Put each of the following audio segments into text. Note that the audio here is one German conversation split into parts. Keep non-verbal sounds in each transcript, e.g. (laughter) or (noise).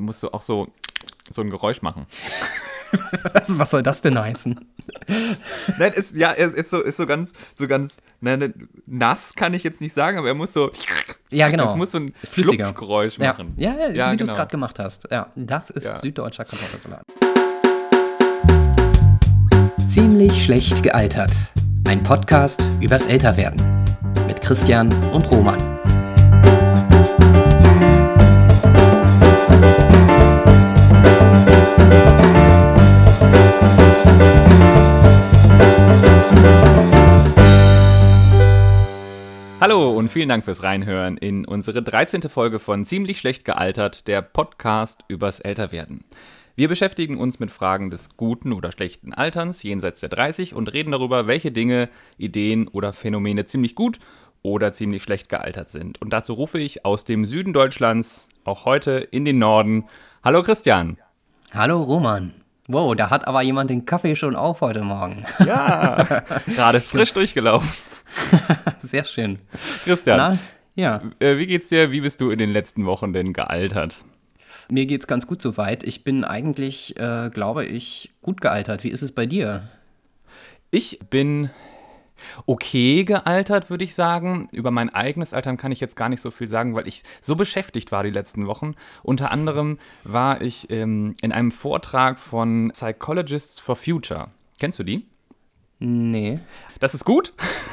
musst du auch so, so ein Geräusch machen. was, (laughs) was soll das denn heißen? Nein, ist, ja, er ist so, ist so ganz, so ganz, nein, nass kann ich jetzt nicht sagen, aber er muss so. Ja, genau. Es muss so ein Flüssiger. Geräusch machen. Ja, ja, Ja, wie du es genau. gerade gemacht hast. Ja, das ist Ja. süddeutscher Kartoffelsalat. Ziemlich schlecht gealtert. Ein Podcast übers Älterwerden. Mit Christian und Roman. Hallo und vielen Dank fürs Reinhören in unsere 13. Folge von Ziemlich schlecht gealtert, der Podcast übers Älterwerden. Wir beschäftigen uns mit Fragen des guten oder schlechten Alterns jenseits der 30 und reden darüber, welche Dinge, Ideen oder Phänomene ziemlich gut oder ziemlich schlecht gealtert sind. Und dazu rufe ich aus dem Süden Deutschlands auch heute in den Norden. Hallo Christian. Hallo Roman. Wow, da hat aber jemand den Kaffee schon auf heute Morgen. Ja, (laughs) gerade frisch durchgelaufen. (laughs) Sehr schön. Christian, Na, ja, äh, wie geht's dir? Wie bist du in den letzten Wochen denn gealtert? mir geht's ganz gut soweit. Ich bin eigentlich, äh, glaube ich, gut gealtert. Wie ist es bei dir? Ich bin okay gealtert, würde ich sagen. Über mein eigenes Altern kann ich jetzt gar nicht so viel sagen, weil ich so beschäftigt war die letzten Wochen. Unter anderem war ich ähm, in einem Vortrag von Psychologists for Future. Kennst du die? Nee. Das ist gut. (laughs)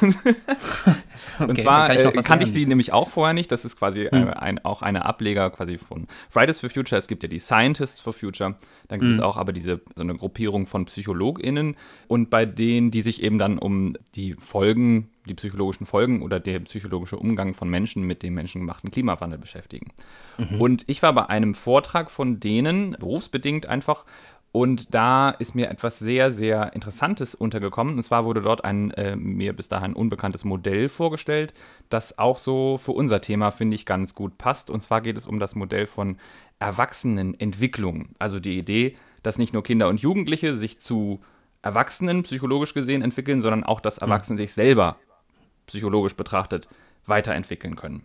Und Okay, zwar kann ich äh, kannte ich sie nämlich auch vorher nicht. Das ist quasi äh, ein, auch eine Ableger quasi von Fridays for Future. Es gibt ja die Scientists for Future. Dann gibt es auch aber diese so eine Gruppierung von PsychologInnen und bei denen, die sich eben dann um die Folgen, die psychologischen Folgen oder der psychologische Umgang von Menschen mit dem menschengemachten Klimawandel beschäftigen. Und ich war bei einem Vortrag von denen, berufsbedingt einfach, und da ist mir etwas sehr, sehr Interessantes untergekommen. Und zwar wurde dort ein äh, mir bis dahin unbekanntes Modell vorgestellt, das auch so für unser Thema, finde ich, ganz gut passt. Und zwar geht es um das Modell von Erwachsenenentwicklung. Also die Idee, dass nicht nur Kinder und Jugendliche sich zu Erwachsenen psychologisch gesehen entwickeln, sondern auch, dass Erwachsene sich selber psychologisch betrachtet weiterentwickeln können.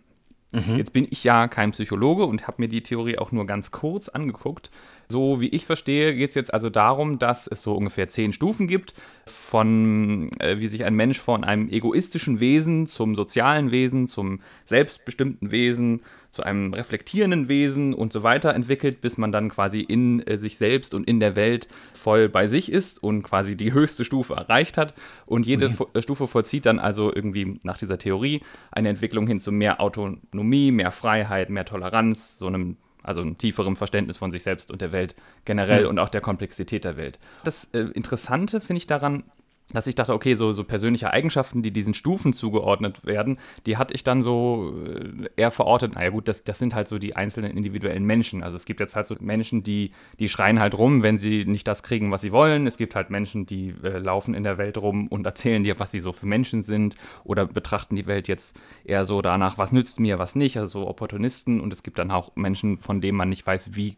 Jetzt bin ich ja kein Psychologe und habe mir die Theorie auch nur ganz kurz angeguckt. So wie ich verstehe, geht es jetzt also darum, dass es so ungefähr zehn Stufen gibt, von äh, wie sich ein Mensch von einem egoistischen Wesen zum sozialen Wesen, zum selbstbestimmten Wesen, zu einem reflektierenden Wesen und so weiter entwickelt, bis man dann quasi in äh, sich selbst und in der Welt voll bei sich ist und quasi die höchste Stufe erreicht hat. Und jede Vo- äh, Stufe vollzieht dann also irgendwie nach dieser Theorie eine Entwicklung hin zu mehr Autonomie, mehr Freiheit, mehr Toleranz, so einem also ein tieferem Verständnis von sich selbst und der Welt generell und auch der Komplexität der Welt. Das äh, Interessante finde ich daran, dass ich dachte, okay, so, so persönliche Eigenschaften, die diesen Stufen zugeordnet werden, die hatte ich dann so äh, eher verortet. Naja gut, das, das sind halt so die einzelnen individuellen Menschen. Also es gibt jetzt halt so Menschen, die, die schreien halt rum, wenn sie nicht das kriegen, was sie wollen. Es gibt halt Menschen, die äh, laufen in der Welt rum und erzählen dir, was sie so für Menschen sind oder betrachten die Welt jetzt eher so danach, was nützt mir, was nicht, also so Opportunisten. Und es gibt dann auch Menschen, von denen man nicht weiß, wie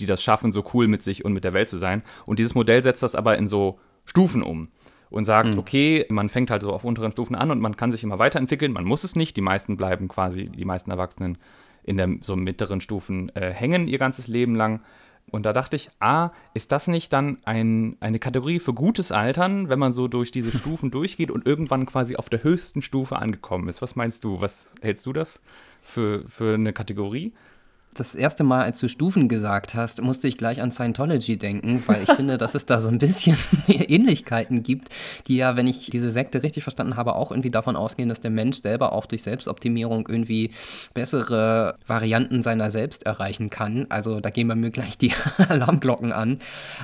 die das schaffen, so cool mit sich und mit der Welt zu sein. Und dieses Modell setzt das aber in so Stufen um und sagt, okay, man fängt halt so auf unteren Stufen an und man kann sich immer weiterentwickeln. Man muss es nicht. Die meisten bleiben quasi, die meisten Erwachsenen in der so mittleren Stufen äh, hängen ihr ganzes Leben lang. Und da dachte ich, ah, ist das nicht dann ein, eine Kategorie für gutes Altern, wenn man so durch diese (laughs) Stufen durchgeht und irgendwann quasi auf der höchsten Stufe angekommen ist? Was meinst du? Was hältst du das für, für eine Kategorie? Das erste Mal, als du Stufen gesagt hast, musste ich gleich an Scientology denken, weil ich (laughs) finde, dass es da so ein bisschen (laughs) Ähnlichkeiten gibt, die ja, wenn ich diese Sekte richtig verstanden habe, auch irgendwie davon ausgehen, dass der Mensch selber auch durch Selbstoptimierung irgendwie bessere Varianten seiner selbst erreichen kann. Also da gehen bei mir gleich die (laughs) Alarmglocken an.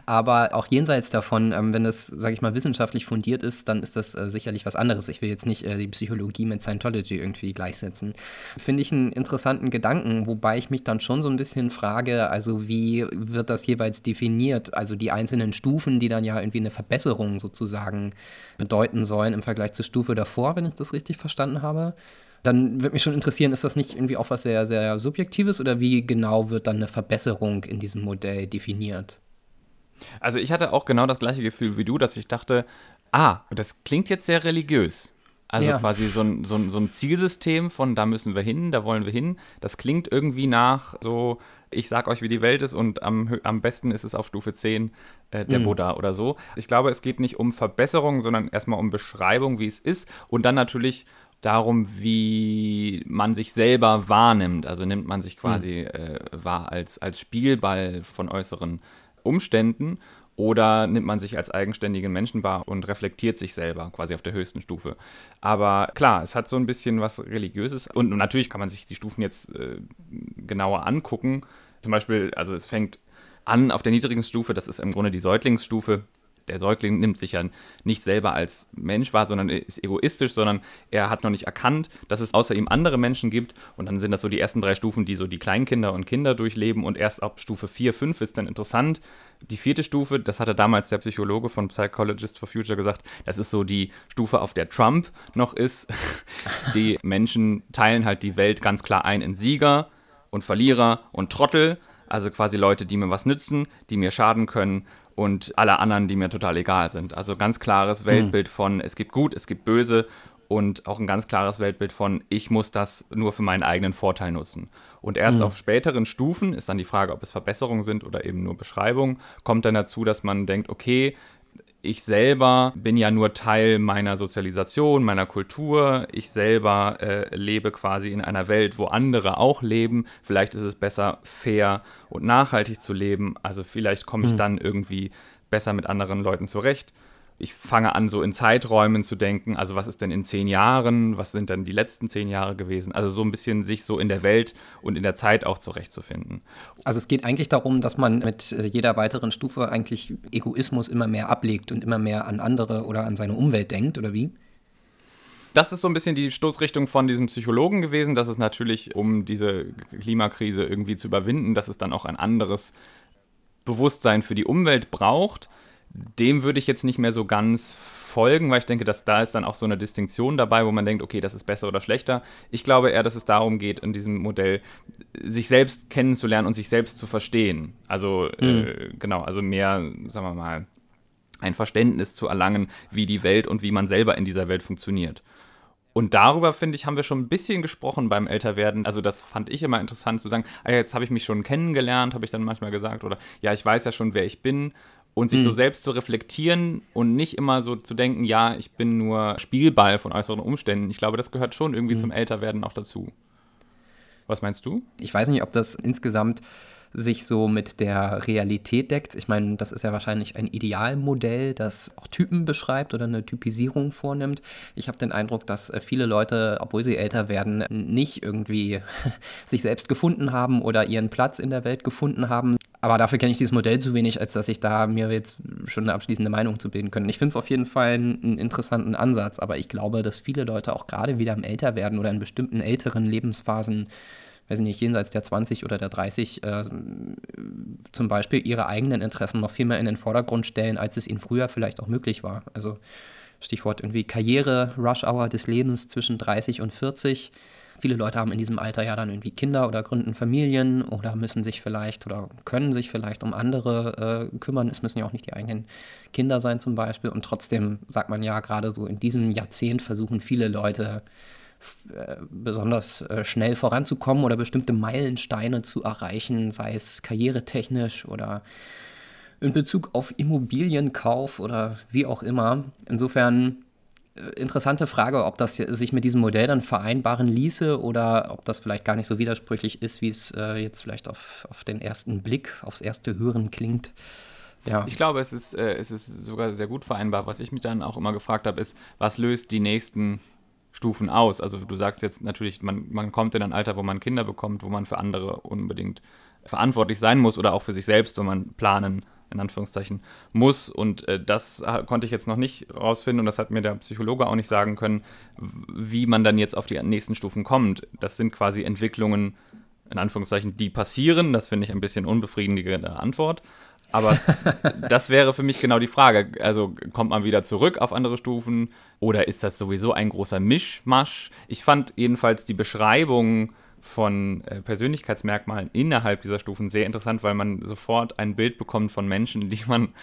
Aber auch jenseits davon, ähm, wenn das, sage ich mal, wissenschaftlich fundiert ist, dann ist das äh, sicherlich was anderes. Ich will jetzt nicht äh, die Psychologie mit Scientology irgendwie gleichsetzen. Finde ich einen interessanten Gedanken, wobei ich mich dann schon so ein bisschen frage, also wie wird das jeweils definiert? Also die einzelnen Stufen, die dann ja irgendwie eine Verbesserung sozusagen bedeuten sollen im Vergleich zur Stufe davor, wenn ich das richtig verstanden habe. Dann würde mich schon interessieren, ist das nicht irgendwie auch was sehr, sehr Subjektives oder wie genau wird dann eine Verbesserung in diesem Modell definiert? Also ich hatte auch genau das gleiche Gefühl wie du, dass ich dachte, ah, das klingt jetzt sehr religiös. Also ja. quasi so ein, so, ein, so ein Zielsystem von da müssen wir hin, da wollen wir hin. Das klingt irgendwie nach so, ich sag euch, wie die Welt ist und am, am besten ist es auf Stufe 10 äh, der mhm. Buddha oder so. Ich glaube, es geht nicht um Verbesserung, sondern erstmal um Beschreibung, wie es ist und dann natürlich darum, wie man sich selber wahrnimmt. Also nimmt man sich quasi mhm. äh, wahr als, als Spielball von äußeren Umständen oder nimmt man sich als eigenständigen Menschen wahr und reflektiert sich selber quasi auf der höchsten Stufe. Aber klar, es hat so ein bisschen was Religiöses und natürlich kann man sich die Stufen jetzt äh, genauer angucken. Zum Beispiel, also es fängt an auf der niedrigen Stufe, das ist im Grunde die Säuglingsstufe der Säugling nimmt sich ja nicht selber als Mensch wahr, sondern ist egoistisch, sondern er hat noch nicht erkannt, dass es außer ihm andere Menschen gibt. Und dann sind das so die ersten drei Stufen, die so die Kleinkinder und Kinder durchleben. Und erst ab Stufe 4, 5 ist dann interessant. Die vierte Stufe, das hatte damals der Psychologe von Psychologist for Future gesagt, das ist so die Stufe, auf der Trump noch ist. (laughs) Die Menschen teilen halt die Welt ganz klar ein in Sieger und Verlierer und Trottel. Also quasi Leute, die mir was nützen, die mir schaden können und alle anderen, die mir total egal sind. Also ganz klares Weltbild hm. von, es gibt gut, es gibt böse und auch ein ganz klares Weltbild von, ich muss das nur für meinen eigenen Vorteil nutzen. Und erst mhm. auf späteren Stufen ist dann die Frage, ob es Verbesserungen sind oder eben nur Beschreibungen, kommt dann dazu, dass man denkt, okay, ich selber bin ja nur Teil meiner Sozialisation, meiner Kultur. Ich selber äh, lebe quasi in einer Welt, wo andere auch leben. Vielleicht ist es besser, fair und nachhaltig zu leben. Also vielleicht komme ich mhm. dann irgendwie besser mit anderen Leuten zurecht ich fange an, so in Zeiträumen zu denken, also was ist denn in zehn Jahren, was sind denn die letzten zehn Jahre gewesen? Also so ein bisschen sich so in der Welt und in der Zeit auch zurechtzufinden. Also es geht eigentlich darum, dass man mit äh, jeder weiteren Stufe eigentlich Egoismus immer mehr ablegt und immer mehr an andere oder an seine Umwelt denkt, oder wie? Das ist so ein bisschen die Stoßrichtung von diesem Psychologen gewesen, dass es natürlich, um diese Klimakrise irgendwie zu überwinden, dass es dann auch ein anderes Bewusstsein für die Umwelt braucht dem würde ich jetzt nicht mehr so ganz folgen, weil ich denke, dass da ist dann auch so eine Distinktion dabei, wo man denkt, okay, das ist besser oder schlechter. Ich glaube eher, dass es darum geht, in diesem Modell sich selbst kennenzulernen und sich selbst zu verstehen. Also mhm. äh, genau, also mehr, sagen wir mal, ein Verständnis zu erlangen, wie die Welt und wie man selber in dieser Welt funktioniert. Und darüber, finde ich, haben wir schon ein bisschen gesprochen beim Älterwerden. Also das fand ich immer interessant zu sagen, ah, jetzt habe ich mich schon kennengelernt, habe ich dann manchmal gesagt. Oder ja, ich weiß ja schon, wer ich bin und sich mhm. so selbst zu reflektieren und nicht immer so zu denken, ja, ich bin nur Spielball von äußeren Umständen. Ich glaube, das gehört schon irgendwie mhm. zum Älterwerden auch dazu. Was meinst du? Ich weiß nicht, ob das insgesamt sich so mit der Realität deckt. Ich meine, das ist ja wahrscheinlich ein Idealmodell, das auch Typen beschreibt oder eine Typisierung vornimmt. Ich habe den Eindruck, dass äh, viele Leute, obwohl sie älter werden, nicht irgendwie (laughs) sich selbst gefunden haben oder ihren Platz in der Welt gefunden haben. Aber dafür kenne ich dieses Modell zu wenig, als dass ich da mir jetzt schon eine abschließende Meinung zu bilden könnte. Ich finde es auf jeden Fall einen, interessanten Ansatz, aber ich glaube, dass viele Leute auch gerade wieder im Älterwerden oder in bestimmten älteren Lebensphasen weiß ich nicht, jenseits der 20 oder der 30 äh, zum Beispiel ihre eigenen Interessen noch viel mehr in den Vordergrund stellen, als es ihnen früher vielleicht auch möglich war. Also Stichwort irgendwie Karriere, Rush Hour des Lebens zwischen 30 und 40. Viele Leute haben in diesem Alter ja dann irgendwie Kinder oder gründen Familien oder müssen sich vielleicht oder können sich vielleicht um andere äh, kümmern. Es müssen ja auch nicht die eigenen Kinder sein zum Beispiel. Und trotzdem sagt man ja, gerade so in diesem Jahrzehnt versuchen viele Leute äh, besonders äh, schnell voranzukommen oder bestimmte Meilensteine zu erreichen, sei es karrieretechnisch oder in Bezug auf Immobilienkauf oder wie auch immer. Insofern interessante Frage, ob das sich mit diesem Modell dann vereinbaren ließe oder ob das vielleicht gar nicht so widersprüchlich ist, wie es äh, jetzt vielleicht auf, auf den ersten Blick, aufs erste Hören klingt. Ja. Ich glaube, es ist, äh, es ist sogar sehr gut vereinbar. Was ich mich dann auch immer gefragt habe, ist, was löst die nächsten Stufen aus. Also du sagst jetzt natürlich, man, man kommt in ein Alter, wo man Kinder bekommt, wo man für andere unbedingt verantwortlich sein muss oder auch für sich selbst, wenn man planen, in Anführungszeichen, muss. Und äh, das konnte ich jetzt noch nicht rausfinden und das hat mir der Psychologe auch nicht sagen können, wie man dann jetzt auf die nächsten Stufen kommt. Das sind quasi Entwicklungen, in Anführungszeichen, die passieren. Das finde ich ein bisschen unbefriedigende Antwort. Aber (laughs) das wäre für mich genau die Frage. Also kommt man wieder zurück auf andere Stufen oder ist das sowieso ein großer Mischmasch? Ich fand jedenfalls die Beschreibung von äh, Persönlichkeitsmerkmalen innerhalb dieser Stufen sehr interessant, weil man sofort ein Bild bekommt von Menschen, die man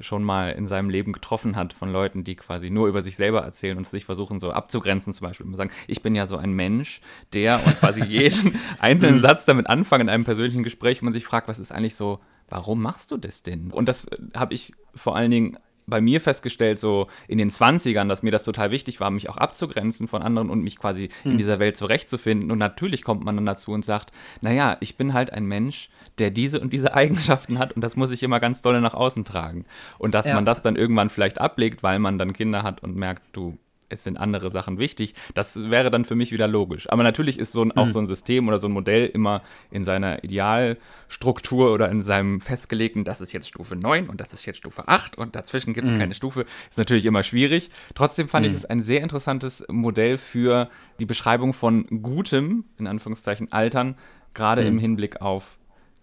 schon mal in seinem Leben getroffen hat von Leuten, die quasi nur über sich selber erzählen und sich versuchen so abzugrenzen zum Beispiel. Und sagen, ich bin ja so ein Mensch, der und quasi (laughs) jeden einzelnen Satz damit anfangen in einem persönlichen Gespräch, man sich fragt, was ist eigentlich so, warum machst du das denn? Und das äh, habe ich vor allen Dingen bei mir festgestellt, so in den 20ern, dass mir das total wichtig war, mich auch abzugrenzen von anderen und mich quasi mhm. in hm. dieser Welt zurechtzufinden. Und natürlich kommt man dann dazu und sagt, naja, ich bin halt ein Mensch, der diese und diese (laughs) Eigenschaften hat und das muss ich immer ganz dolle nach außen tragen. Und dass ja. man das dann irgendwann vielleicht ablegt, weil man dann Kinder hat und merkt, du, es sind andere Sachen wichtig. Das wäre dann für mich wieder logisch. Aber natürlich ist so ein, auch mhm. so ein System oder so ein Modell immer in seiner Idealstruktur oder in seinem festgelegten, das ist jetzt Stufe 9 und das ist jetzt Stufe 8 und dazwischen gibt es mhm. keine Stufe, ist natürlich immer schwierig. Trotzdem fand mhm. ich es ein sehr interessantes Modell für die Beschreibung von gutem, in Anführungszeichen, Altern, gerade mhm. im Hinblick auf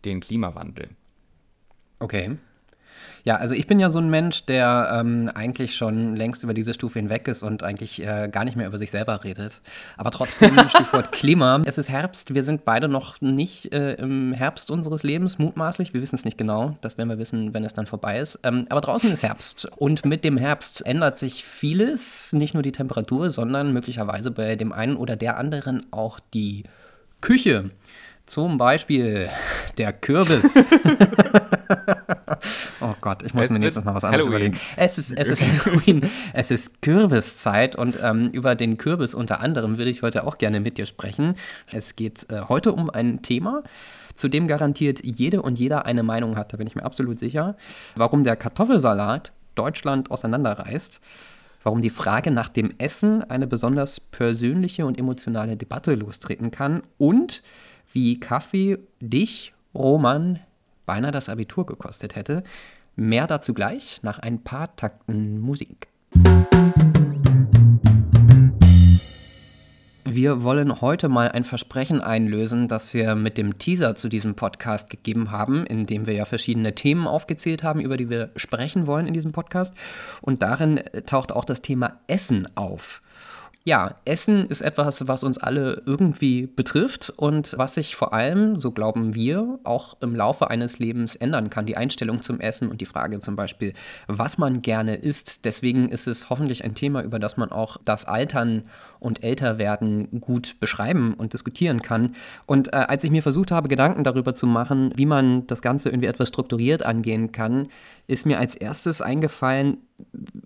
den Klimawandel. Okay. Ja, also ich bin ja so ein Mensch, der ähm, eigentlich schon längst über diese Stufe hinweg ist und eigentlich äh, gar nicht mehr über sich selber redet. Aber trotzdem, (laughs) Stichwort Klima. Es ist Herbst. Wir sind beide noch nicht äh, im Herbst unseres Lebens, mutmaßlich. Wir wissen es nicht genau. Das werden wir wissen, wenn es dann vorbei ist. Ähm, aber draußen ist Herbst. Und mit dem Herbst ändert sich vieles. Nicht nur die Temperatur, sondern möglicherweise bei dem einen oder der anderen auch die Küche. Zum Beispiel der Kürbis. (laughs) oh Gott, ich muss es mir nächstes Mal was anderes Halloween. überlegen. Es ist, es ist (laughs) Halloween, es ist Kürbiszeit und ähm, über den Kürbis unter anderem würde ich heute auch gerne mit dir sprechen. Es geht äh, heute um ein Thema, zu dem garantiert jede und jeder eine Meinung hat, da bin ich mir absolut sicher. Warum der Kartoffelsalat Deutschland auseinanderreißt warum die Frage nach dem Essen eine besonders persönliche und emotionale Debatte lostreten kann und wie Kaffee dich, Roman, beinahe das Abitur gekostet hätte. Mehr dazu gleich nach ein paar Takten Musik. Wir wollen heute mal ein Versprechen einlösen, das wir mit dem Teaser zu diesem Podcast gegeben haben, in dem wir ja verschiedene Themen aufgezählt haben, über die wir sprechen wollen in diesem Podcast. Und darin taucht auch das Thema Essen auf. Ja, Essen ist etwas, was uns alle irgendwie betrifft und was sich vor allem, so glauben wir, auch im Laufe eines Lebens ändern kann. Die Einstellung zum Essen und die Frage zum Beispiel, was man gerne isst. Deswegen ist es hoffentlich ein Thema, über das man auch das Altern und Älterwerden gut beschreiben und diskutieren kann. Und äh, als ich mir versucht habe, Gedanken darüber zu machen, wie man das Ganze irgendwie etwas strukturiert angehen kann, ist mir als erstes eingefallen,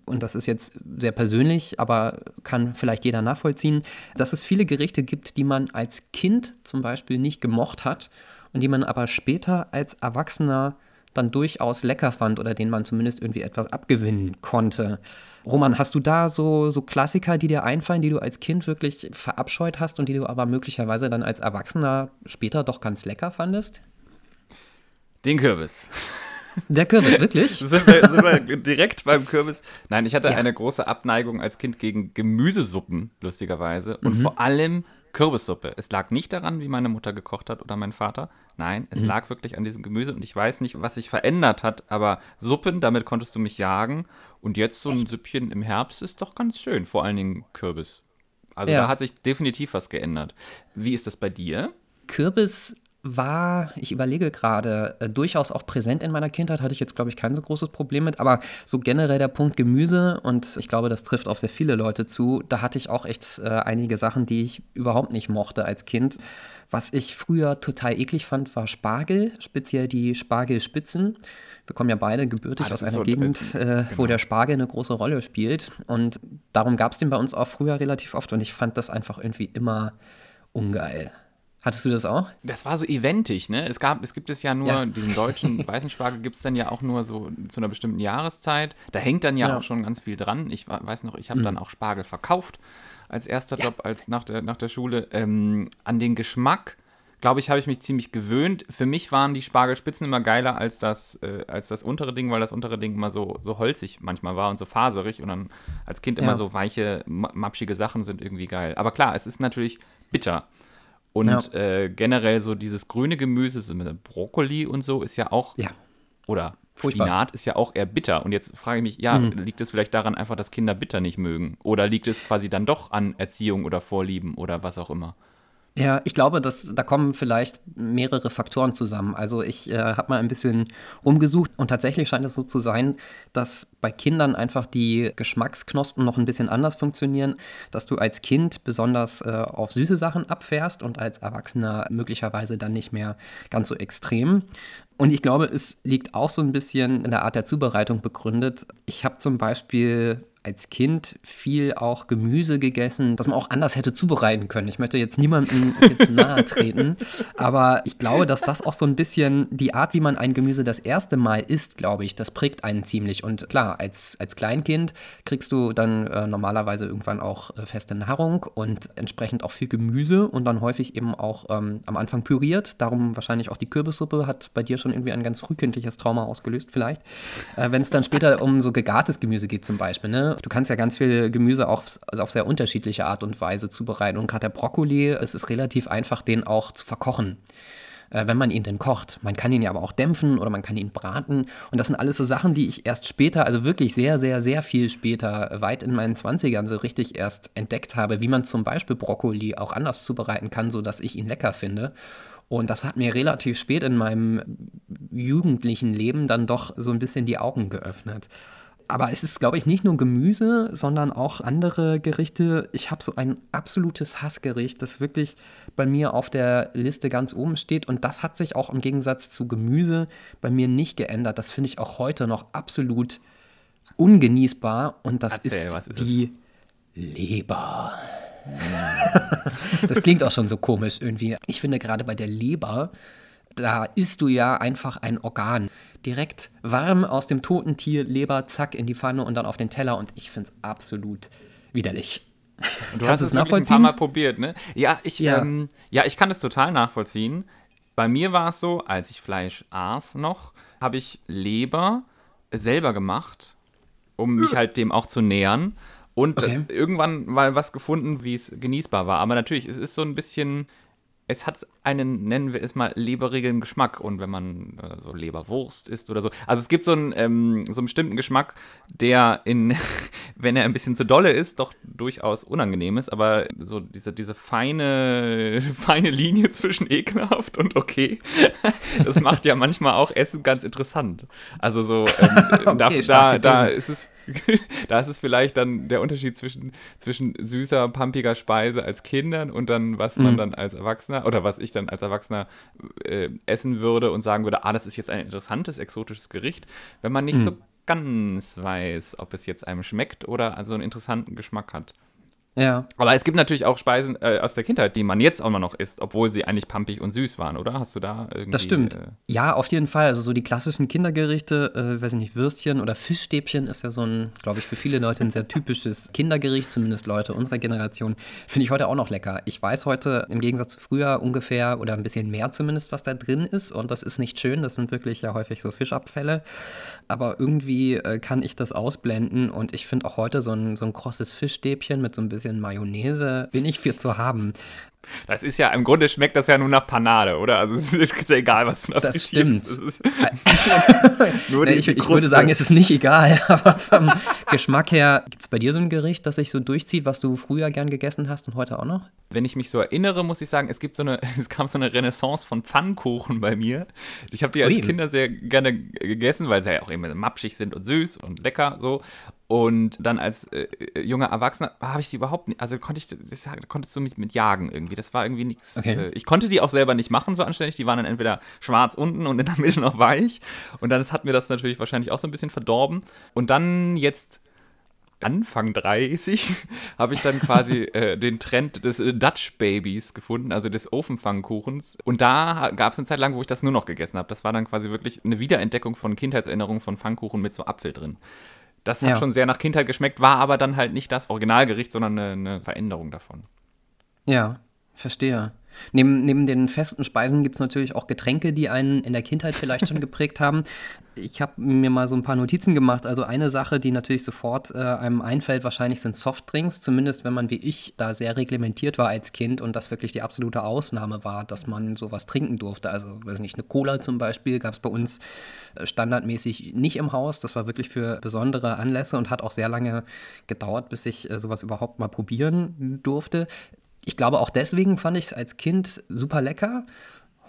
und das ist jetzt sehr persönlich, aber kann vielleicht jeder nachvollziehen, dass es viele Gerichte gibt, die man als Kind zum Beispiel nicht gemocht hat und die man aber später als Erwachsener dann durchaus lecker fand oder denen man zumindest irgendwie etwas abgewinnen konnte. Roman, hast du da so, so Klassiker, die dir einfallen, die du als Kind wirklich verabscheut hast und die du aber möglicherweise dann als Erwachsener später doch ganz lecker fandest? Den Kürbis. (laughs) Der Kürbis, wirklich? (laughs) sind, wir, sind wir direkt beim Kürbis? Nein, ich hatte ja. eine große Abneigung als Kind gegen Gemüsesuppen, lustigerweise. Und mhm. vor allem Kürbissuppe. Es lag nicht daran, wie meine Mutter gekocht hat oder mein Vater. Nein, es mhm. lag wirklich an diesem Gemüse und ich weiß nicht, was sich verändert hat, aber Suppen, damit konntest du mich jagen. Und jetzt so ein Echt? Süppchen im Herbst ist doch ganz schön, vor allen Dingen Kürbis. Also ja. da hat sich definitiv was geändert. Wie ist das bei dir? Kürbis war, ich überlege gerade, äh, durchaus auch präsent in meiner Kindheit, hatte ich jetzt, glaube ich, kein so großes Problem mit, aber so generell der Punkt Gemüse und ich glaube, das trifft auf sehr viele Leute zu, da hatte ich auch echt äh, einige Sachen, die ich überhaupt nicht mochte als Kind. Was ich früher total eklig fand, war Spargel, speziell die Spargelspitzen. Wir kommen ja beide gebürtig ah, aus einer so, Gegend, äh, genau. wo der Spargel eine große Rolle spielt und darum gab es den bei uns auch früher relativ oft und ich fand das einfach irgendwie immer ungeil. Hattest du das auch? Das war so eventig, ne? Es gab, es gibt es ja nur, ja. (laughs) diesen deutschen weißen Spargel gibt es dann ja auch nur so zu einer bestimmten Jahreszeit. Da hängt dann ja, ja. auch schon ganz viel dran. Ich weiß noch, ich habe mhm. dann auch Spargel verkauft als erster ja. Job, als nach der, nach der Schule. Ähm, an den Geschmack, glaube ich, habe ich mich ziemlich gewöhnt. Für mich waren die Spargelspitzen immer geiler als das, äh, als das untere Ding, weil das untere Ding immer so, so holzig manchmal war und so faserig und dann als Kind immer so weiche, mapschige Sachen sind irgendwie geil. Aber klar, es ist natürlich bitter. Und ja. äh, generell so dieses grüne Gemüse, so mit Brokkoli und so, ist ja auch. Ja. Oder Furchtbar. Spinat ist ja auch eher bitter. Und jetzt frage ich mich, ja, mhm. liegt es vielleicht daran einfach, dass Kinder bitter nicht mögen? Oder liegt es quasi dann doch an Erziehung oder Vorlieben oder was auch immer? Ja, ich glaube, dass da kommen vielleicht mehrere Faktoren zusammen. Also ich äh, habe mal ein bisschen rumgesucht und tatsächlich scheint es so zu sein, dass bei Kindern einfach die Geschmacksknospen noch ein bisschen anders funktionieren, dass du als Kind besonders äh, auf süße Sachen abfährst und als Erwachsener möglicherweise dann nicht mehr ganz so extrem. Und ich glaube, es liegt auch so ein bisschen in der Art der Zubereitung begründet. Ich habe zum Beispiel als Kind viel auch Gemüse gegessen, das man auch anders hätte zubereiten können. Ich möchte jetzt niemandem zu nahe treten, (laughs) aber ich glaube, dass das auch so ein bisschen die Art, wie man ein Gemüse das erste Mal isst, glaube ich, das prägt einen ziemlich. Und klar, als, als Kleinkind kriegst du dann äh, normalerweise irgendwann auch äh, feste Nahrung und entsprechend auch viel Gemüse und dann häufig eben auch ähm, am Anfang püriert. Darum wahrscheinlich auch die Kürbissuppe hat bei dir schon irgendwie ein ganz frühkindliches Trauma ausgelöst, vielleicht. Äh, Wenn es dann später um so gegartes Gemüse geht zum Beispiel, ne? Du kannst ja ganz viel Gemüse auch also auf sehr unterschiedliche Art und Weise zubereiten. Und gerade der Brokkoli, es ist relativ einfach, den auch zu verkochen äh, wenn man ihn denn kocht. Man kann ihn ja aber auch dämpfen oder man kann ihn braten. Und das sind alles so Sachen, die ich erst später, also wirklich sehr, sehr, sehr viel später, weit in meinen 20ern so richtig erst entdeckt habe, wie man zum Beispiel Brokkoli auch anders zubereiten kann, sodass ich ihn lecker finde. Und das hat mir relativ spät in meinem jugendlichen Leben dann doch so ein bisschen die Augen geöffnet. Aber es ist, glaube ich, nicht nur Gemüse, sondern auch andere Gerichte. Ich habe so ein absolutes Hassgericht, das wirklich bei mir auf der Liste ganz oben steht. Und das hat sich auch im Gegensatz zu Gemüse bei mir nicht geändert. Das finde ich auch heute noch absolut ungenießbar. Und das Erzähl, ist, ist, die es? Leber. (laughs) das klingt auch schon so komisch irgendwie. Ich finde gerade bei der Leber, da isst du ja einfach ein Organ direkt warm aus dem toten Tier, Leber, zack, in die Pfanne und dann auf den Teller. Und ich finde es absolut widerlich. Und du Kannst hast es nachvollziehen? ein paar Mal probiert, ne? Ja, ich, ja. Ähm, ja, ich kann es total nachvollziehen. Bei mir war es so, als ich Fleisch aß noch, habe ich Leber selber gemacht, um mich halt dem auch zu nähern. Und okay. irgendwann mal was gefunden, wie es genießbar war. Aber natürlich, es ist so ein bisschen es hat einen, nennen wir es mal, leberigen Geschmack. Und wenn man äh, so Leberwurst isst oder so. Also es gibt so einen, ähm, so einen bestimmten Geschmack, der in, (laughs) wenn er ein bisschen zu dolle ist, doch durchaus unangenehm ist. Aber so diese, diese feine, (laughs) feine Linie zwischen ekelhaft und okay, (laughs) das macht ja manchmal auch Essen ganz interessant. Also so, ähm, okay, da, da, da ist es (laughs) da ist es vielleicht dann der Unterschied zwischen, zwischen süßer, pumpiger Speise als Kindern und dann, was man mhm. dann als Erwachsener oder was ich dann als Erwachsener äh, essen würde und sagen würde, ah, das ist jetzt ein interessantes, exotisches Gericht, wenn man nicht mhm. so ganz weiß, ob es jetzt einem schmeckt oder also einen interessanten Geschmack hat. Ja. Aber es gibt natürlich auch Speisen äh, aus der Kindheit, die man jetzt auch immer noch isst, obwohl sie eigentlich pampig und süß waren, oder? Hast du da irgendwie. Das stimmt. Äh ja, auf jeden Fall. Also so die klassischen Kindergerichte, äh, weiß ich nicht, Würstchen oder Fischstäbchen ist ja so ein, glaube ich, für viele Leute ein sehr typisches (laughs) Kindergericht, zumindest Leute unserer Generation. Finde ich heute auch noch lecker. Ich weiß heute im Gegensatz zu früher ungefähr oder ein bisschen mehr zumindest, was da drin ist. Und das ist nicht schön. Das sind wirklich ja häufig so Fischabfälle. Aber irgendwie äh, kann ich das ausblenden und ich finde auch heute so ein, so ein krosses Fischstäbchen mit so ein bisschen bisschen Mayonnaise bin ich für zu haben. Das ist ja, im Grunde schmeckt das ja nur nach Panade, oder? Also es ist ja egal, was du Das stimmt. Das (laughs) nur die, ich, ich würde sagen, es ist nicht egal, (laughs) aber vom Geschmack her, gibt es bei dir so ein Gericht, das sich so durchzieht, was du früher gern gegessen hast und heute auch noch? Wenn ich mich so erinnere, muss ich sagen, es gibt so eine, (laughs) es kam so eine Renaissance von Pfannkuchen bei mir. Ich habe die als Ui. Kinder sehr gerne gegessen, weil sie ja auch immer matschig sind und süß und lecker so. Und dann als äh, äh junger Erwachsener habe ich die überhaupt nicht, also konnte ich, das konntest du mich mit jagen irgendwie. Das war irgendwie nichts. Okay. Äh, ich konnte die auch selber nicht machen, so anständig. Die waren dann entweder schwarz unten und in der (laughs) Mitte noch weich. Und dann hat mir das natürlich wahrscheinlich auch so ein bisschen verdorben. Und dann jetzt Anfang 30 (laughs) habe ich dann quasi (laughs) äh, den Trend des äh, Dutch Babys gefunden, also des Ofenfangkuchens. Und da gab es eine Zeit lang, wo ich das nur noch gegessen habe. Das war dann quasi wirklich eine Wiederentdeckung von Kindheitserinnerungen von Pfannkuchen mit so Apfel drin. Das hat ja. schon sehr nach Kindheit geschmeckt, war aber dann halt nicht das Originalgericht, sondern eine, eine Veränderung davon. Ja, verstehe. Neben, neben den festen Speisen gibt es natürlich auch Getränke, die einen in der Kindheit vielleicht schon (laughs) geprägt haben. Ich habe mir mal so ein paar Notizen gemacht. Also eine Sache, die natürlich sofort äh, einem einfällt, wahrscheinlich sind Softdrinks. Zumindest wenn man wie ich da sehr reglementiert war als Kind und das wirklich die absolute Ausnahme war, dass man sowas trinken durfte. Also, weiß nicht, eine Cola zum Beispiel gab es bei uns äh, standardmäßig nicht im Haus. Das war wirklich für besondere Anlässe und hat auch sehr lange gedauert, bis ich äh, sowas überhaupt mal probieren durfte Ich glaube, auch deswegen fand ich es als Kind super lecker.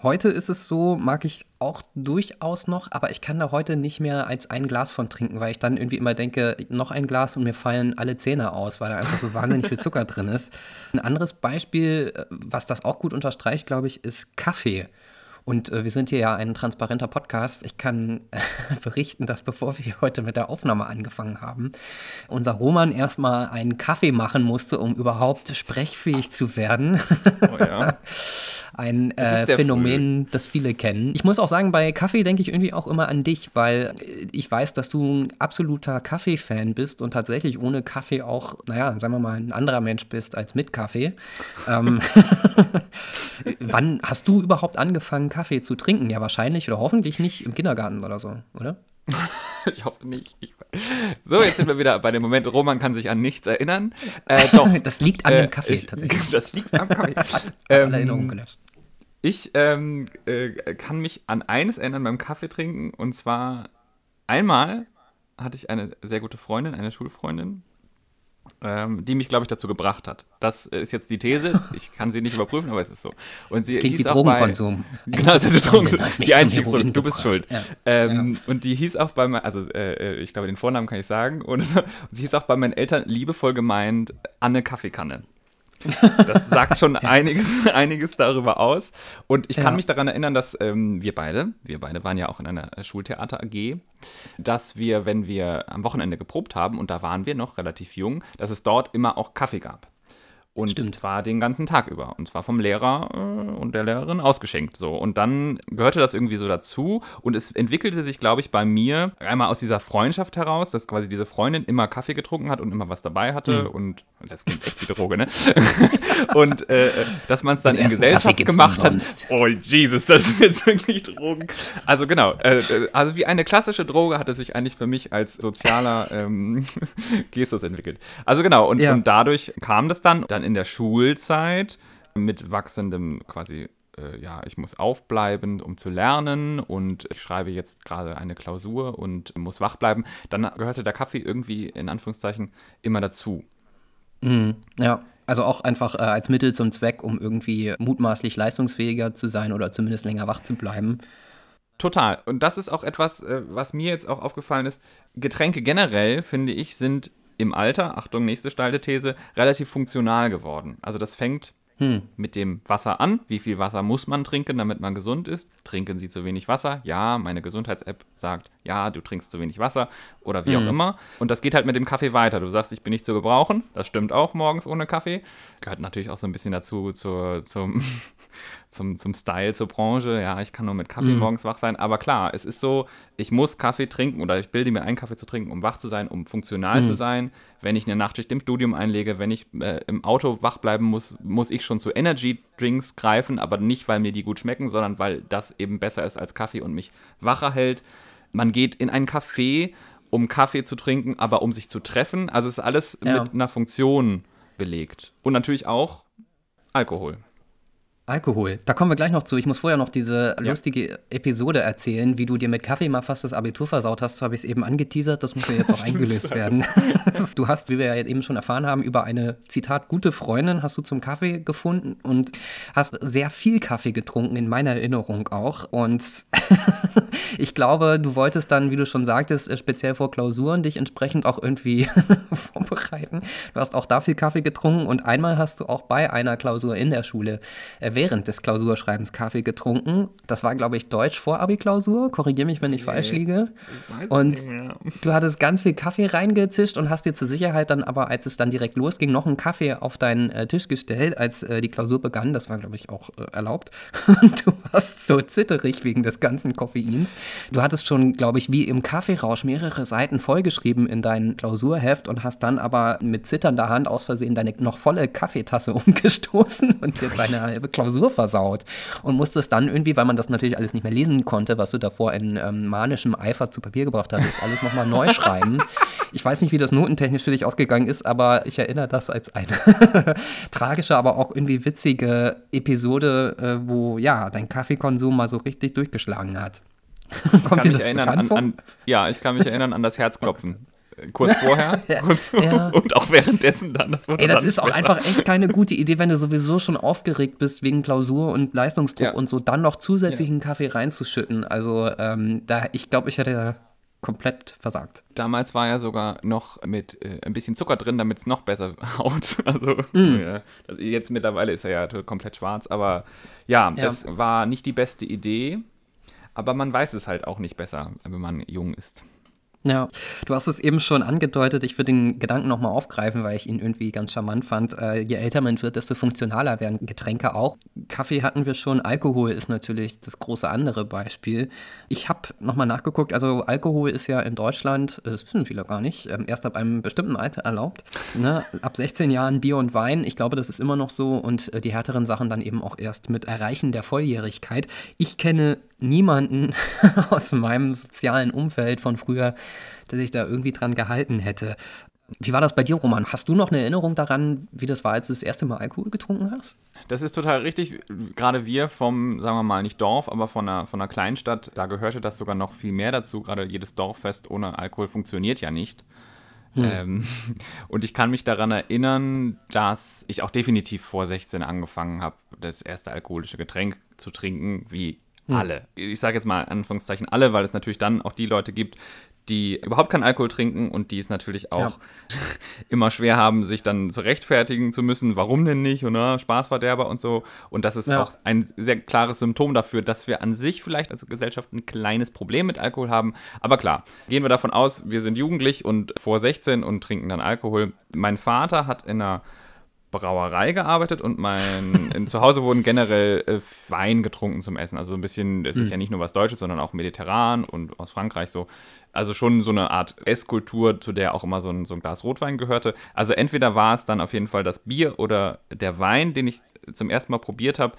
Heute ist es so, mag ich auch durchaus noch, aber ich kann da heute nicht mehr als ein Glas von trinken, weil ich dann irgendwie immer denke, noch ein Glas und mir fallen alle Zähne aus, weil da einfach so wahnsinnig viel Zucker drin ist. Ein anderes Beispiel, äh, was das auch gut unterstreicht, glaube ich, ist Kaffee. Und äh, wir sind hier ja ein transparenter Podcast. Ich kann äh, (laughs) berichten, dass bevor wir heute mit der Aufnahme angefangen haben, unser Roman erstmal einen Kaffee machen musste, um überhaupt sprechfähig zu werden. Oh ja. (laughs) ein äh, Phänomen, früh. das viele kennen. Ich muss auch sagen, bei Kaffee denke ich irgendwie auch immer an dich, weil ich weiß, dass du ein absoluter Kaffee-Fan bist und tatsächlich ohne Kaffee auch, naja, sagen wir mal, ein anderer Mensch bist als mit Kaffee. ähm, (laughs) wann hast du überhaupt angefangen, Kaffee zu trinken? Ja, wahrscheinlich oder hoffentlich nicht im Kindergarten oder so, oder? (laughs) ich hoffe nicht. Ich, so, jetzt sind wir wieder bei dem Moment, Roman kann sich an nichts erinnern. Äh, doch. (laughs) Das liegt an äh, dem Kaffee ich, tatsächlich. (laughs) Das liegt am Kaffee. Hat, ähm, Erinnerungen gelöscht. Ich ähm, äh, kann mich an eines erinnern beim Kaffee trinken. Und zwar einmal hatte ich eine sehr gute Freundin, eine Schulfreundin, ähm, die mich, glaube ich, dazu gebracht hat. Das ist jetzt die These. Ich kann sie nicht überprüfen, aber es ist so. Und sie das klingt wie Drogenkonsum. Bei, genau, das ist Drogen, die Einstiegsdrogen. Du bist schuld. Ja. Ähm, ja. Und die hieß auch bei meinen, also äh, ich glaube, den Vornamen kann ich sagen. Und, und (laughs) sie hieß auch bei meinen Eltern liebevoll gemeint Anne Kaffeekanne. Das sagt schon (laughs) einiges, einiges darüber aus. Und ich kann ja. mich daran erinnern, dass ähm, wir beide, wir beide waren ja auch in einer Schultheater AG, dass wir, wenn wir am Wochenende geprobt haben, und da waren wir noch relativ jung, dass es dort immer auch Kaffee gab. Und Stimmt. zwar den ganzen Tag über. Und zwar vom Lehrer äh, und der Lehrerin ausgeschenkt. So. Und dann gehörte das irgendwie so dazu. Und es entwickelte sich, glaube ich, bei mir einmal aus dieser Freundschaft heraus, dass quasi diese Freundin immer Kaffee getrunken hat und immer was dabei hatte. Mhm. Und das klingt echt wie Droge, ne? (laughs) und äh, dass man es dann in Gesellschaft gemacht hat. Oh, Jesus, das ist jetzt wirklich Drogen. Also genau. Äh, äh, also wie eine klassische Droge hat es sich eigentlich für mich als sozialer ähm, (laughs) Gestus entwickelt. Also genau. Und, ja. und dadurch kam das dann. Dann dann in der Schulzeit mit wachsendem quasi äh, ja, ich muss aufbleiben, um zu lernen und ich schreibe jetzt gerade eine Klausur und muss wach bleiben, dann gehörte der Kaffee irgendwie in Anführungszeichen immer dazu. Mhm, ja, also auch einfach äh, als Mittel zum Zweck, um irgendwie mutmaßlich leistungsfähiger zu sein oder zumindest länger wach zu bleiben. Total. Und das ist auch etwas, äh, was mir jetzt auch aufgefallen ist. Getränke generell, finde ich, sind im Alter, Achtung, nächste steile These, relativ funktional geworden. Also das fängt hm. mit dem Wasser an. Wie viel Wasser muss man trinken, damit man gesund ist? Trinken Sie zu wenig Wasser? Ja, meine Gesundheits-App sagt, ja, du trinkst zu wenig Wasser oder wie hm. auch immer. Und das geht halt mit dem Kaffee weiter. Du sagst, ich bin nicht zu gebrauchen. Das stimmt auch morgens ohne Kaffee. Gehört natürlich auch so ein bisschen dazu, zur, zum, zum, zum Style, zur Branche. Ja, ich kann nur mit Kaffee mhm. morgens wach sein. Aber klar, es ist so, ich muss Kaffee trinken oder ich bilde mir einen Kaffee zu trinken, um wach zu sein, um funktional mhm. zu sein. Wenn ich eine Nachtschicht im Studium einlege, wenn ich äh, im Auto wach bleiben muss, muss ich schon zu Energy Drinks greifen, aber nicht, weil mir die gut schmecken, sondern weil das eben besser ist als Kaffee und mich wacher hält. Man geht in einen Café, um Kaffee zu trinken, aber um sich zu treffen. Also es ist alles ja. mit einer Funktion belegt. Und natürlich auch Alkohol. Alkohol. Da kommen wir gleich noch zu. Ich muss vorher noch diese ja. lustige Episode erzählen, wie du dir mit Kaffee mal fast das Abitur versaut hast. So habe ich es eben angeteasert. Das muss ja jetzt (laughs) auch eingelöst werden. (laughs) du hast, wie wir ja eben schon erfahren haben, über eine, Zitat, gute Freundin hast du zum Kaffee gefunden und hast sehr viel Kaffee getrunken, in meiner Erinnerung auch. Und (laughs) ich glaube, du wolltest dann, wie du schon sagtest, speziell vor Klausuren dich entsprechend auch irgendwie vorbereiten. Du hast auch da viel Kaffee getrunken und einmal hast du auch bei einer Klausur in der Schule erwähnt, während des Klausurschreibens Kaffee getrunken. Das war, glaube ich, Deutsch vor Abi-Klausur. Korrigiere mich, wenn ich nee, falsch liege. Ich und du hattest ganz viel Kaffee reingezischt und hast dir zur Sicherheit dann aber, als es dann direkt losging, noch einen Kaffee auf deinen äh, Tisch gestellt, als äh, die Klausur begann. Das war, glaube ich, auch äh, erlaubt. (laughs) Und du warst so zitterig wegen des ganzen Koffeins. Du hattest schon, glaube ich, wie im Kaffeerausch mehrere Seiten vollgeschrieben in dein Klausurheft und hast dann aber mit zitternder Hand aus Versehen deine noch volle Kaffeetasse (laughs) umgestoßen und dir deine halbe Klausur Klausur versaut und musste es dann irgendwie, weil man das natürlich alles nicht mehr lesen konnte, was du davor in ähm, manischem Eifer zu Papier gebracht hattest, alles nochmal neu schreiben. (laughs) Ich weiß nicht, wie das notentechnisch für dich ausgegangen ist, aber ich erinnere das als eine (laughs) tragische, aber auch irgendwie witzige Episode, äh, wo ja dein Kaffeekonsum mal so richtig durchgeschlagen hat. (laughs) Kommt dir das erinnern, an? An, ja, ich kann mich erinnern an das Herzklopfen. Kurz vorher (laughs) kurz ja. und auch währenddessen dann. Das Ey, das ist auch einfach echt keine gute Idee, wenn du sowieso schon aufgeregt bist wegen Klausur und Leistungsdruck ja. und so, dann noch zusätzlichen ja. Kaffee reinzuschütten. Also ähm, da, ich glaube, ich hätte komplett versagt. Damals war ja sogar noch mit äh, ein bisschen Zucker drin, damit es noch besser (laughs) haut. Also mm. ja, also jetzt mittlerweile ist er ja komplett schwarz, aber ja, ja, es war nicht die beste Idee, aber man weiß es halt auch nicht besser, wenn man jung ist. Ja, du hast es eben schon angedeutet. Ich würde den Gedanken nochmal aufgreifen, weil ich ihn irgendwie ganz charmant fand. Äh, je älter man wird, desto funktionaler werden Getränke auch. Kaffee hatten wir schon. Alkohol ist natürlich das große andere Beispiel. Ich habe nochmal nachgeguckt. Also, Alkohol ist ja in Deutschland, äh, das wissen viele gar nicht, ähm, erst ab einem bestimmten Alter erlaubt. Ne? Ab 16 Jahren Bier und Wein. Ich glaube, das ist immer noch so. Und äh, die härteren Sachen dann eben auch erst mit Erreichen der Volljährigkeit. Ich kenne niemanden (laughs) aus meinem sozialen Umfeld von früher, der sich da irgendwie dran gehalten hätte. Wie war das bei dir, Roman? Hast du noch eine Erinnerung daran, wie das war, als du das erste Mal Alkohol getrunken hast? Das ist total richtig. Gerade wir vom, sagen wir mal, nicht Dorf, aber von einer, von einer Kleinstadt, da gehörte das sogar noch viel mehr dazu. Gerade jedes Dorffest ohne Alkohol funktioniert ja nicht. Hm. Ähm, (laughs) und ich kann mich daran erinnern, dass ich auch definitiv vor 16 angefangen habe, das erste alkoholische Getränk zu trinken, wie. Alle. Ich sage jetzt mal Anführungszeichen alle, weil es natürlich dann auch die Leute gibt, die überhaupt keinen Alkohol trinken und die es natürlich auch ja. (laughs) immer schwer haben, sich dann zu rechtfertigen zu müssen, warum denn nicht, oder Spaßverderber und so. Und das ist ja. auch ein sehr klares Symptom dafür, dass wir an sich vielleicht als Gesellschaft ein kleines Problem mit Alkohol haben. Aber klar, gehen wir davon aus, wir sind jugendlich und vor 16 und trinken dann Alkohol. Mein Vater hat in einer Brauerei gearbeitet und mein (laughs) zu Hause wurden generell äh, Wein getrunken zum Essen. Also ein bisschen, es ist mhm. ja nicht nur was Deutsches, sondern auch mediterran und aus Frankreich so. Also schon so eine Art Esskultur, zu der auch immer so ein, so ein Glas Rotwein gehörte. Also entweder war es dann auf jeden Fall das Bier oder der Wein, den ich zum ersten Mal probiert habe.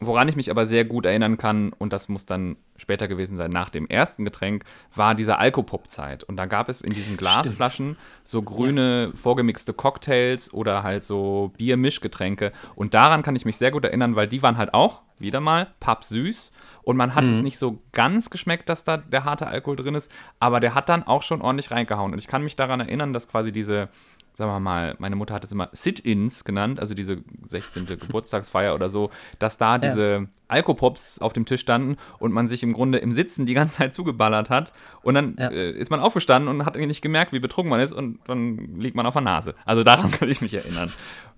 Woran ich mich aber sehr gut erinnern kann, und das muss dann später gewesen sein, nach dem ersten Getränk, war diese Alkopop-Zeit. Und da gab es in diesen Glasflaschen Stimmt. so grüne, ja. vorgemixte Cocktails oder halt so Bier-Mischgetränke. Und daran kann ich mich sehr gut erinnern, weil die waren halt auch, wieder mal, pappsüß. Und man hat mhm. es nicht so ganz geschmeckt, dass da der harte Alkohol drin ist, aber der hat dann auch schon ordentlich reingehauen. Und ich kann mich daran erinnern, dass quasi diese sagen wir mal, meine Mutter hat es immer Sit-Ins genannt, also diese 16. (laughs) Geburtstagsfeier oder so, dass da diese ja. Alkopops auf dem Tisch standen und man sich im Grunde im Sitzen die ganze Zeit zugeballert hat und dann ja. äh, ist man aufgestanden und hat nicht gemerkt, wie betrunken man ist und dann liegt man auf der Nase. Also daran kann ich mich erinnern.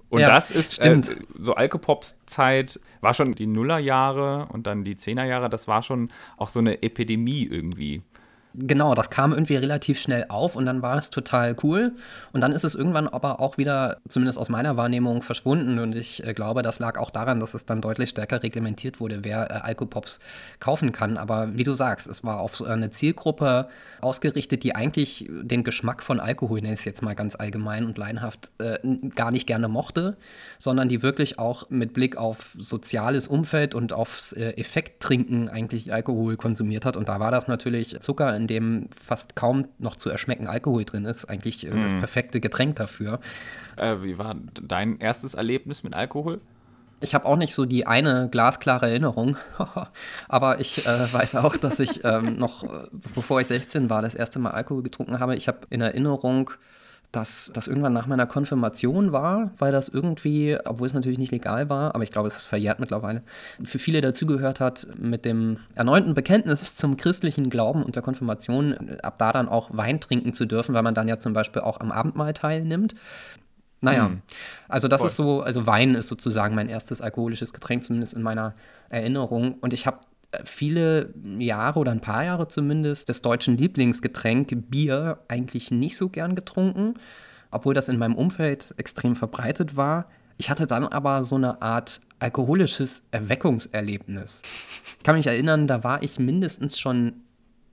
Und ja, das ist äh, so Alkopops-Zeit, war schon die Nullerjahre und dann die Zehnerjahre, das war schon auch so eine Epidemie irgendwie genau, das kam irgendwie relativ schnell auf und dann war es total cool. Und dann ist es irgendwann aber auch wieder, zumindest aus meiner Wahrnehmung, verschwunden. Und ich äh, glaube, das lag auch daran, dass es dann deutlich stärker reglementiert wurde, wer äh, Alkopops kaufen kann. Aber wie du sagst, es war auf eine Zielgruppe ausgerichtet, die eigentlich den Geschmack von Alkohol, nenne ich es jetzt mal ganz allgemein und laienhaft, äh, gar nicht gerne mochte, sondern die wirklich auch mit Blick auf soziales Umfeld und aufs äh, Effekttrinken eigentlich Alkohol konsumiert hat. Und da war das natürlich Zucker in in dem fast kaum noch zu erschmecken Alkohol drin ist, eigentlich äh, das mhm. perfekte Getränk dafür. Äh, wie war dein erstes Erlebnis mit Alkohol? Ich habe auch nicht so die eine glasklare Erinnerung, (laughs) aber ich äh, weiß auch, dass ich ähm, noch, äh, bevor ich 16 war, das erste Mal Alkohol getrunken habe. Ich habe in Erinnerung, dass das irgendwann nach meiner Konfirmation war, weil das irgendwie, obwohl es natürlich nicht legal war, aber ich glaube, es ist verjährt mittlerweile, für viele dazugehört hat mit dem erneuten Bekenntnis zum christlichen Glauben und der Konfirmation, ab da dann auch Wein trinken zu dürfen, weil man dann ja zum Beispiel auch am Abendmahl teilnimmt. Naja, hm. also das Voll. ist so, also Wein ist sozusagen mein erstes alkoholisches Getränk, zumindest in meiner Erinnerung. Und ich habe viele Jahre oder ein paar Jahre zumindest das deutschen Lieblingsgetränk Bier eigentlich nicht so gern getrunken, obwohl das in meinem Umfeld extrem verbreitet war. Ich hatte dann aber so eine Art alkoholisches Erweckungserlebnis. Ich kann mich erinnern, da war ich mindestens schon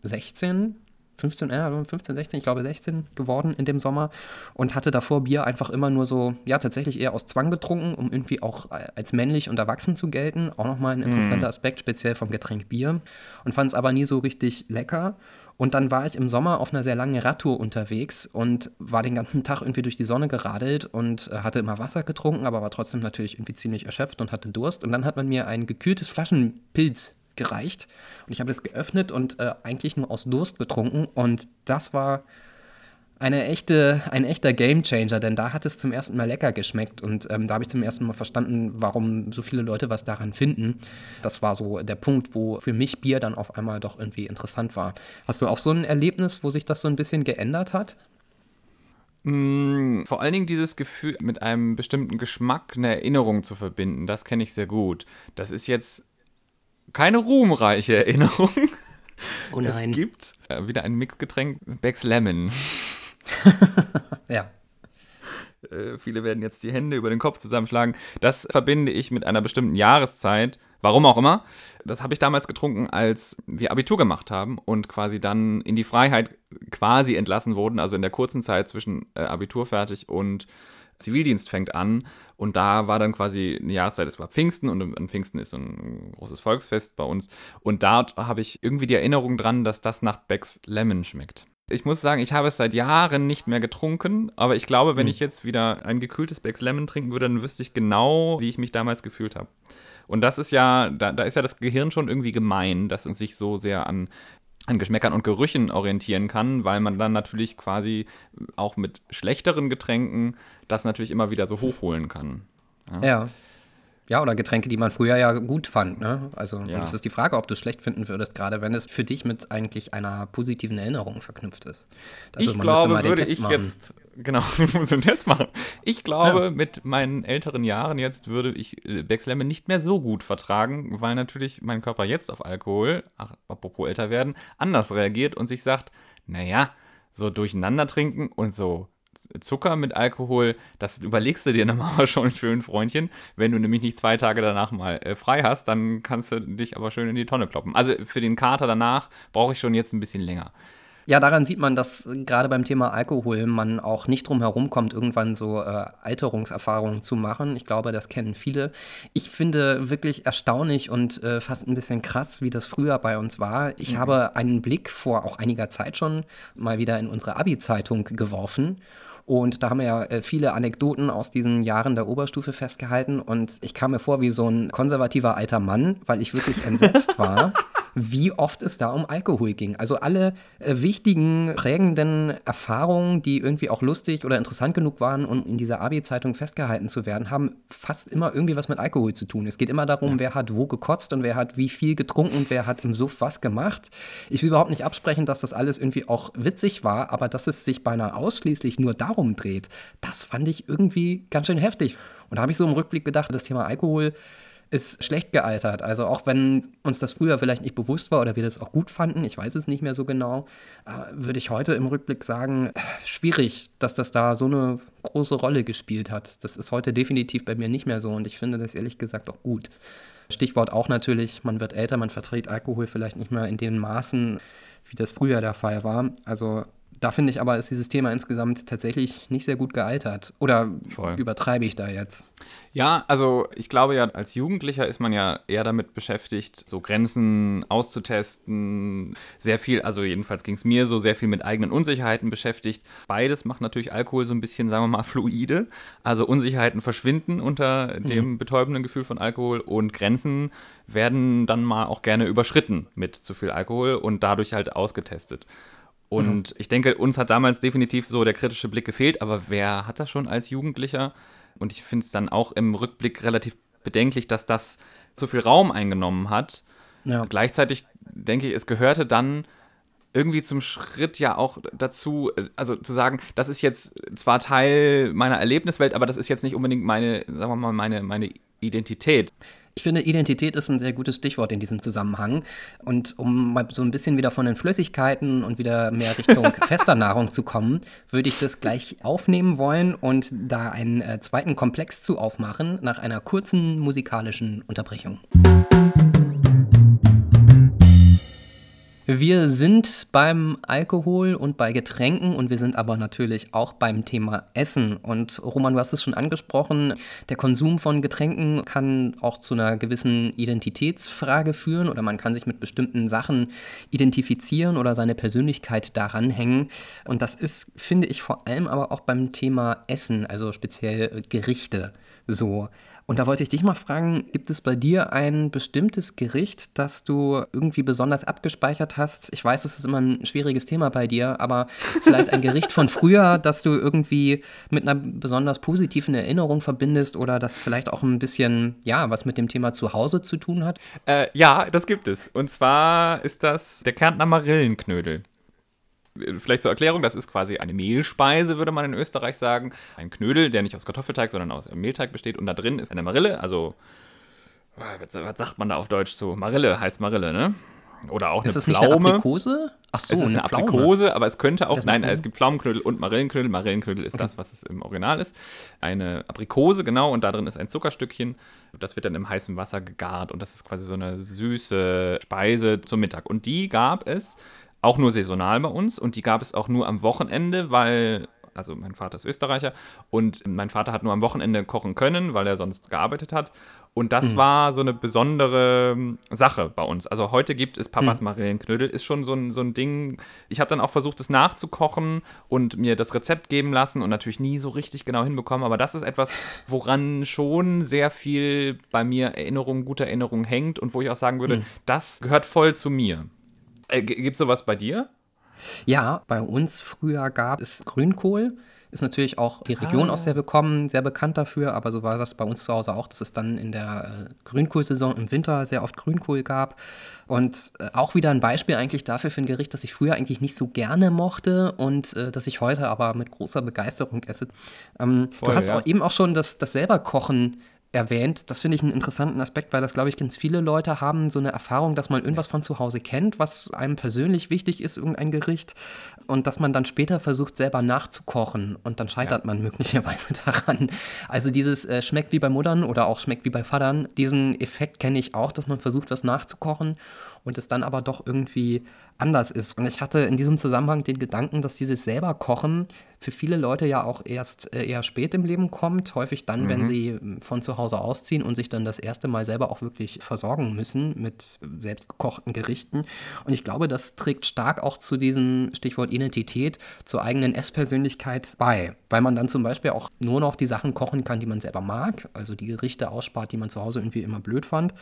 16, 15, äh, 15, 16, ich glaube 16 geworden in dem Sommer und hatte davor Bier einfach immer nur so, ja, tatsächlich eher aus Zwang getrunken, um irgendwie auch äh, als männlich und erwachsen zu gelten. Auch nochmal ein interessanter mhm. Aspekt, speziell vom Getränk Bier. Und fand es aber nie so richtig lecker. Und dann war ich im Sommer auf einer sehr langen Radtour unterwegs und war den ganzen Tag irgendwie durch die Sonne geradelt und äh, hatte immer Wasser getrunken, aber war trotzdem natürlich irgendwie ziemlich erschöpft und hatte Durst. Und dann hat man mir ein gekühltes Flaschenpilz gereicht. Und ich habe das geöffnet und äh, eigentlich nur aus Durst getrunken. Und das war eine echte, ein echter Gamechanger, denn da hat es zum ersten Mal lecker geschmeckt und ähm, da habe ich zum ersten Mal verstanden, warum so viele Leute was daran finden. Das war so der Punkt, wo für mich Bier dann auf einmal doch irgendwie interessant war. Hast du auch so ein Erlebnis, wo sich das so ein bisschen geändert hat? Mm, vor allen Dingen dieses Gefühl, mit einem bestimmten Geschmack eine Erinnerung zu verbinden, das kenne ich sehr gut. Das ist jetzt keine ruhmreiche Erinnerung. Oh nein. Es gibt äh, wieder ein Mixgetränk, Becks Lemon. (laughs) ja. Äh, viele werden jetzt die Hände über den Kopf zusammenschlagen. Das verbinde ich mit einer bestimmten Jahreszeit. Warum auch immer. Das habe ich damals getrunken, als wir Abitur gemacht haben und quasi dann in die Freiheit quasi entlassen wurden. Also in der kurzen Zeit zwischen äh, Abitur fertig und Zivildienst fängt an. Und da war dann quasi eine Jahreszeit, es war Pfingsten und an Pfingsten ist so ein großes Volksfest bei uns. Und dort habe ich irgendwie die Erinnerung dran, dass das nach Becks Lemon schmeckt. Ich muss sagen, ich habe es seit Jahren nicht mehr getrunken, aber ich glaube, wenn hm. ich jetzt wieder ein gekühltes Becks Lemon trinken würde, dann wüsste ich genau, wie ich mich damals gefühlt habe. Und das ist ja, da, da ist ja das Gehirn schon irgendwie gemein, dass es sich so sehr an an Geschmäckern und Gerüchen orientieren kann, weil man dann natürlich quasi auch mit schlechteren Getränken das natürlich immer wieder so hochholen kann. Ja. ja. Ja, oder Getränke, die man früher ja gut fand. Ne? Also ja. und es ist die Frage, ob du es schlecht finden würdest, gerade wenn es für dich mit eigentlich einer positiven Erinnerung verknüpft ist. Also ich glaube, würde ich machen. jetzt, genau, (laughs) so einen Test machen. Ich glaube, ja. mit meinen älteren Jahren jetzt würde ich äh, Backslamme nicht mehr so gut vertragen, weil natürlich mein Körper jetzt auf Alkohol, ach, apropos älter werden, anders reagiert und sich sagt, naja, so durcheinander trinken und so Zucker mit Alkohol, das überlegst du dir (laughs) nochmal schon schön, Freundchen. Wenn du nämlich nicht zwei Tage danach mal äh, frei hast, dann kannst du dich aber schön in die Tonne kloppen. Also für den Kater danach brauche ich schon jetzt ein bisschen länger. Ja, daran sieht man, dass gerade beim Thema Alkohol man auch nicht drum herum kommt, irgendwann so äh, Alterungserfahrungen zu machen. Ich glaube, das kennen viele. Ich finde wirklich erstaunlich und äh, fast ein bisschen krass, wie das früher bei uns war. Ich mhm. habe einen Blick vor auch einiger Zeit schon mal wieder in unsere Abi-Zeitung geworfen. Und da haben wir ja äh, viele Anekdoten aus diesen Jahren der Oberstufe festgehalten. Und ich kam mir vor wie so ein konservativer alter Mann, weil ich wirklich entsetzt war, (laughs) wie oft es da um Alkohol ging. Also alle äh, wichtigen, prägenden Erfahrungen, die irgendwie auch lustig oder interessant genug waren, um in dieser Abi-Zeitung festgehalten zu werden, haben fast immer irgendwie was mit Alkohol zu tun. Es geht immer darum, ja. wer hat wo gekotzt und wer hat wie viel getrunken und wer hat im Suff was gemacht. Ich will überhaupt nicht absprechen, dass das alles irgendwie auch witzig war, aber dass es sich beinahe ausschließlich nur darum dreht, das fand ich irgendwie ganz schön heftig. Und da habe ich so im Rückblick gedacht, das Thema Alkohol ist schlecht gealtert. Also auch wenn uns das früher vielleicht nicht bewusst war oder wir das auch gut fanden, ich weiß es nicht mehr so genau, äh, würde ich heute im Rückblick sagen, äh, schwierig, dass das da so eine große Rolle gespielt hat. Das ist heute definitiv bei mir nicht mehr so und ich finde das ehrlich gesagt auch gut. Stichwort auch natürlich, man wird älter, man verträgt Alkohol vielleicht nicht mehr in den Maßen, wie das früher der Fall war. Also da finde ich aber, ist dieses Thema insgesamt tatsächlich nicht sehr gut gealtert. Oder Voll. übertreibe ich da jetzt? Ja, also ich glaube ja, als Jugendlicher ist man ja eher damit beschäftigt, so Grenzen auszutesten. Sehr viel, also jedenfalls ging es mir so, sehr viel mit eigenen Unsicherheiten beschäftigt. Beides macht natürlich Alkohol so ein bisschen, sagen wir mal, (laughs) fluide. Also Unsicherheiten verschwinden unter mhm. dem betäubenden Gefühl von Alkohol und Grenzen werden dann mal auch gerne überschritten mit zu viel Alkohol und dadurch halt ausgetestet. Und mhm. ich denke, uns hat damals definitiv so der kritische Blick gefehlt, aber wer hat das schon als Jugendlicher? Und ich finde es dann auch im Rückblick relativ bedenklich, dass das so viel Raum eingenommen hat. Ja. Gleichzeitig denke ich, es gehörte dann irgendwie zum Schritt ja auch dazu, also zu sagen, das ist jetzt zwar Teil meiner Erlebniswelt, aber das ist jetzt nicht unbedingt meine, sagen wir mal, meine, meine Identität. Ich finde, Identität ist ein sehr gutes Stichwort in diesem Zusammenhang. Und um mal so ein bisschen wieder von den Flüssigkeiten und wieder mehr Richtung (laughs) fester Nahrung zu kommen, würde ich das gleich aufnehmen wollen und da einen äh, zweiten Komplex zu aufmachen nach einer kurzen musikalischen Unterbrechung. Wir sind beim Alkohol und bei Getränken und wir sind aber natürlich auch beim Thema Essen. Und Roman, du hast es schon angesprochen, der Konsum von Getränken kann auch zu einer gewissen Identitätsfrage führen oder man kann sich mit bestimmten Sachen identifizieren oder seine Persönlichkeit daran hängen. Und das ist, finde ich, vor allem aber auch beim Thema Essen, also speziell Gerichte So. Und da wollte ich dich mal fragen, gibt es bei dir ein bestimmtes Gericht, das du irgendwie besonders abgespeichert hast? Ich weiß, das ist immer ein schwieriges Thema bei dir, aber vielleicht ein Gericht von früher, (laughs) das du irgendwie mit einer besonders positiven Erinnerung verbindest oder das vielleicht auch ein bisschen, ja, was mit dem Thema Zuhause zu tun hat? Äh, ja, das gibt es. Und zwar ist das der Kärntner Marillenknödel. Vielleicht zur Erklärung, das ist quasi eine Mehlspeise, würde man in Österreich sagen. Ein Knödel, der nicht aus Kartoffelteig, sondern aus Mehlteig besteht. Und da drin ist eine Marille, also, was sagt man da auf Deutsch zu? Marille heißt Marille, ne? Oder auch ist eine Pflaume. Ist eine Aprikose? Ach so, es ist eine, eine Aprikose, aber es könnte auch, nein, es gibt Pflaumenknödel und Marillenknödel. Marillenknödel ist okay. das, was es im Original ist. Eine Aprikose, genau, und da drin ist ein Zuckerstückchen. Das wird dann im heißen Wasser gegart und das ist quasi so eine süße Speise zum Mittag. Und die gab es auch nur saisonal bei uns und die gab es auch nur am Wochenende, weil, also mein Vater ist Österreicher und mein Vater hat nur am Wochenende kochen können, weil er sonst gearbeitet hat. Und das mhm. war so eine besondere ähm, Sache bei uns. Also heute gibt es Papas mhm. Marillenknödel, ist schon so ein, so ein Ding. Ich habe dann auch versucht, es nachzukochen und mir das Rezept geben lassen und natürlich nie so richtig genau hinbekommen. Aber das ist etwas, woran schon sehr viel bei mir Erinnerung, gute Erinnerung hängt und wo ich auch sagen würde, mhm. das gehört voll zu mir. Äh, Gibt es sowas bei dir? Ja, bei uns früher gab es Grünkohl. Ist natürlich auch die Region, ah. aus der wir kommen, sehr bekannt dafür, aber so war das bei uns zu Hause auch, dass es dann in der äh, Grünkohlsaison im Winter sehr oft Grünkohl gab. Und äh, auch wieder ein Beispiel eigentlich dafür für ein Gericht, das ich früher eigentlich nicht so gerne mochte und äh, das ich heute aber mit großer Begeisterung esse. Ähm, Voll, du hast ja. auch eben auch schon das, das selber Kochen erwähnt. Das finde ich einen interessanten Aspekt, weil das, glaube ich, ganz viele Leute haben so eine Erfahrung, dass man irgendwas von zu Hause kennt, was einem persönlich wichtig ist, irgendein Gericht, und dass man dann später versucht, selber nachzukochen und dann scheitert ja. man möglicherweise (laughs) daran. Also dieses äh, schmeckt wie bei Muttern oder auch schmeckt wie bei Vatern, diesen Effekt kenne ich auch, dass man versucht, was nachzukochen und es dann aber doch irgendwie anders ist. Und ich hatte in diesem Zusammenhang den Gedanken, dass dieses selber Kochen für viele Leute ja auch erst äh, eher spät im Leben kommt, häufig dann, mhm. wenn sie ähm, von zu Hause ausziehen und sich dann das erste Mal selber auch wirklich versorgen müssen mit selbstgekochten Gerichten. Und ich glaube, das trägt stark auch zu diesem Stichwort Identität, zur eigenen Esspersönlichkeit bei, weil man dann zum Beispiel auch nur noch die Sachen kochen kann, die man selber mag, also die Gerichte ausspart, die man zu Hause irgendwie immer blöd fand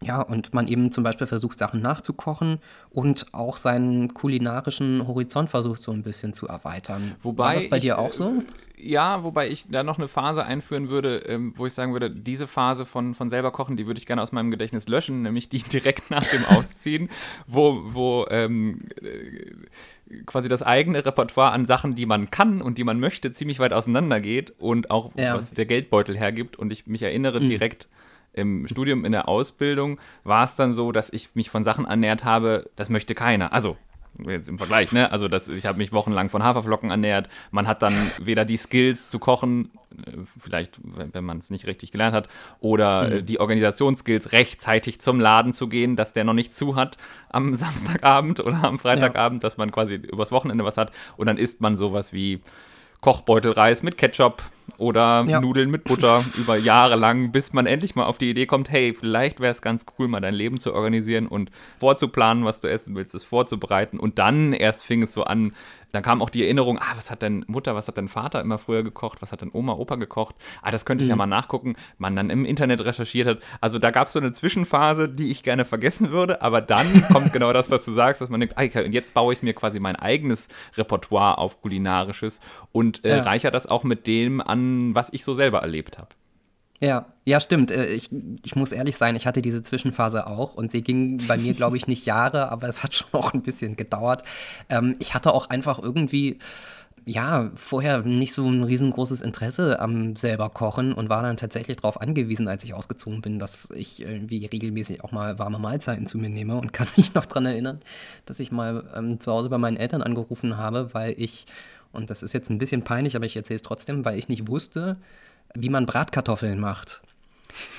ja, und man eben zum Beispiel versucht, Sachen nachzukochen und auch seinen kulinarischen Horizont versucht, so ein bisschen zu erweitern. Wobei War das bei ich, dir auch so? Äh, ja, wobei ich da noch eine Phase einführen würde, ähm, wo ich sagen würde, diese Phase von, von selber kochen, die würde ich gerne aus meinem Gedächtnis löschen, nämlich die (laughs) direkt nach dem Ausziehen, wo, wo ähm, äh, quasi das eigene Repertoire an Sachen, die man kann und die man möchte, ziemlich weit auseinander geht und auch ja. was der Geldbeutel hergibt. Und ich mich erinnere mhm. direkt im Studium, in der Ausbildung, war es dann so, dass ich mich von Sachen ernährt habe, das möchte keiner. Also jetzt im Vergleich, ne? Also das, ich habe mich wochenlang von Haferflocken ernährt. Man hat dann weder die Skills zu kochen, äh, vielleicht, wenn man es nicht richtig gelernt hat, oder mhm. die Organisationsskills, rechtzeitig zum Laden zu gehen, dass der noch nicht zu hat am (laughs) Samstagabend oder am Freitagabend, ja. dass man quasi übers Wochenende was hat. Und dann isst man sowas wie Kochbeutelreis mit Ketchup oder ja. Nudeln mit Butter (laughs) über Jahre lang, bis man endlich mal auf die Idee kommt, hey, vielleicht wäre es ganz cool, mal dein Leben zu organisieren und vorzuplanen, was du essen willst, es vorzubereiten. Und dann erst fing es so an, dann kam auch die Erinnerung, ah, was hat denn Mutter, was hat denn Vater immer früher gekocht, was hat denn Oma, Opa gekocht? Ah, das könnte ich mhm. ja mal nachgucken. Man dann im Internet recherchiert hat. Also da gab es so eine Zwischenphase, die ich gerne vergessen würde, aber dann (laughs) kommt genau das, was du sagst, dass man denkt, ah, jetzt baue ich mir quasi mein eigenes Repertoire auf kulinarisches und äh, ja. reicher das auch mit dem an, was ich so selber erlebt habe. Ja, ja, stimmt. Äh, ich, ich muss ehrlich sein, ich hatte diese Zwischenphase auch und sie ging bei mir, glaube ich, nicht Jahre, aber es hat schon auch ein bisschen gedauert. Ähm, ich hatte auch einfach irgendwie, ja, vorher nicht so ein riesengroßes Interesse am selber Kochen und war dann tatsächlich darauf angewiesen, als ich ausgezogen bin, dass ich irgendwie regelmäßig auch mal warme Mahlzeiten zu mir nehme und (laughs) kann mich noch daran erinnern, dass ich mal ähm, zu Hause bei meinen Eltern angerufen habe, weil ich, und das ist jetzt ein bisschen peinlich, aber ich erzähle es trotzdem, weil ich nicht wusste, wie man Bratkartoffeln macht.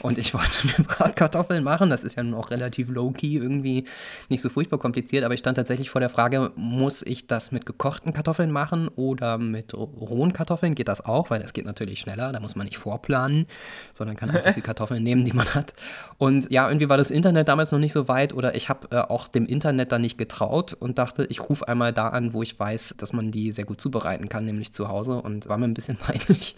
Und ich wollte (laughs) mir Bratkartoffeln machen. Das ist ja nun auch relativ low-key, irgendwie nicht so furchtbar kompliziert. Aber ich stand tatsächlich vor der Frage, muss ich das mit gekochten Kartoffeln machen oder mit rohen Kartoffeln? Geht das auch? Weil das geht natürlich schneller. Da muss man nicht vorplanen, sondern kann einfach (laughs) die Kartoffeln nehmen, die man hat. Und ja, irgendwie war das Internet damals noch nicht so weit oder ich habe äh, auch dem Internet da nicht getraut und dachte, ich rufe einmal da an, wo ich weiß, dass man die sehr gut zubereiten kann, nämlich zu Hause. Und war mir ein bisschen (laughs) peinlich.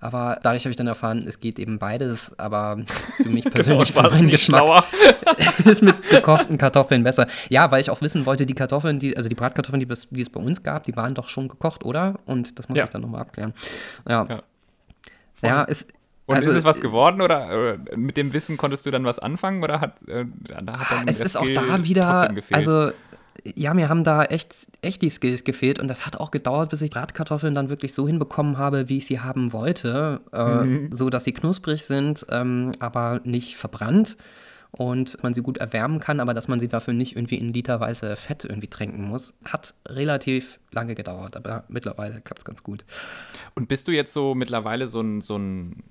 Aber dadurch habe ich dann erfahren, es geht eben beides. Aber aber für mich (laughs) persönlich, genau, für meinen Geschmack, (laughs) ist mit gekochten Kartoffeln besser. Ja, weil ich auch wissen wollte, die Kartoffeln, die, also die Bratkartoffeln, die, die es bei uns gab, die waren doch schon gekocht, oder? Und das muss ja. ich dann nochmal abklären. Ja. Ja, ja ist. Und also, ist es was geworden oder, oder, mit dem Wissen konntest du dann was anfangen oder hat, äh, hat dann es ist auch da wieder, also ja, mir haben da echt, echt die Skills gefehlt und das hat auch gedauert, bis ich Bratkartoffeln dann wirklich so hinbekommen habe, wie ich sie haben wollte, äh, mhm. so dass sie knusprig sind, ähm, aber nicht verbrannt und man sie gut erwärmen kann, aber dass man sie dafür nicht irgendwie in literweise Fett irgendwie tränken muss, hat relativ lange gedauert, aber mittlerweile klappt es ganz gut. Und bist du jetzt so mittlerweile so ein, so ein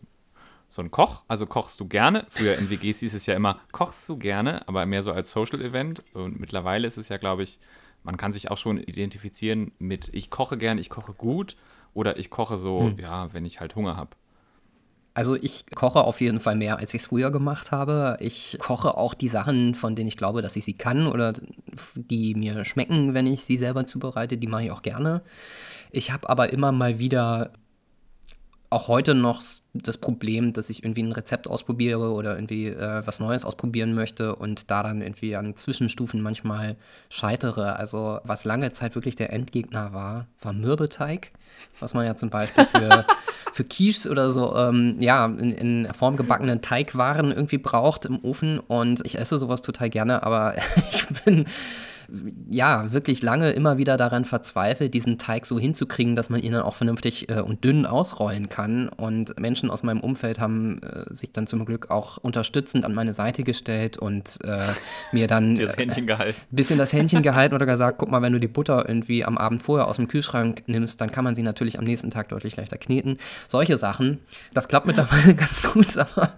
so ein Koch. Also kochst du gerne. Früher in WGs hieß es ja immer, kochst du gerne, aber mehr so als Social-Event. Und mittlerweile ist es ja, glaube ich, man kann sich auch schon identifizieren mit, ich koche gern, ich koche gut oder ich koche so, hm. ja, wenn ich halt Hunger habe. Also ich koche auf jeden Fall mehr, als ich es früher gemacht habe. Ich koche auch die Sachen, von denen ich glaube, dass ich sie kann oder die mir schmecken, wenn ich sie selber zubereite, die mache ich auch gerne. Ich habe aber immer mal wieder auch heute noch das Problem, dass ich irgendwie ein Rezept ausprobiere oder irgendwie äh, was Neues ausprobieren möchte und da dann irgendwie an Zwischenstufen manchmal scheitere. Also was lange Zeit wirklich der Endgegner war, war Mürbeteig, was man ja zum Beispiel für, (laughs) für Quiches oder so, ähm, ja, in, in Form gebackenen Teigwaren irgendwie braucht im Ofen und ich esse sowas total gerne, aber (laughs) ich bin ja, wirklich lange immer wieder daran verzweifelt, diesen Teig so hinzukriegen, dass man ihn dann auch vernünftig äh, und dünn ausrollen kann. Und Menschen aus meinem Umfeld haben äh, sich dann zum Glück auch unterstützend an meine Seite gestellt und äh, mir dann (laughs) Händchen gehalten. bisschen das Händchen (laughs) gehalten oder gesagt, guck mal, wenn du die Butter irgendwie am Abend vorher aus dem Kühlschrank nimmst, dann kann man sie natürlich am nächsten Tag deutlich leichter kneten. Solche Sachen. Das klappt mittlerweile (laughs) ganz gut, aber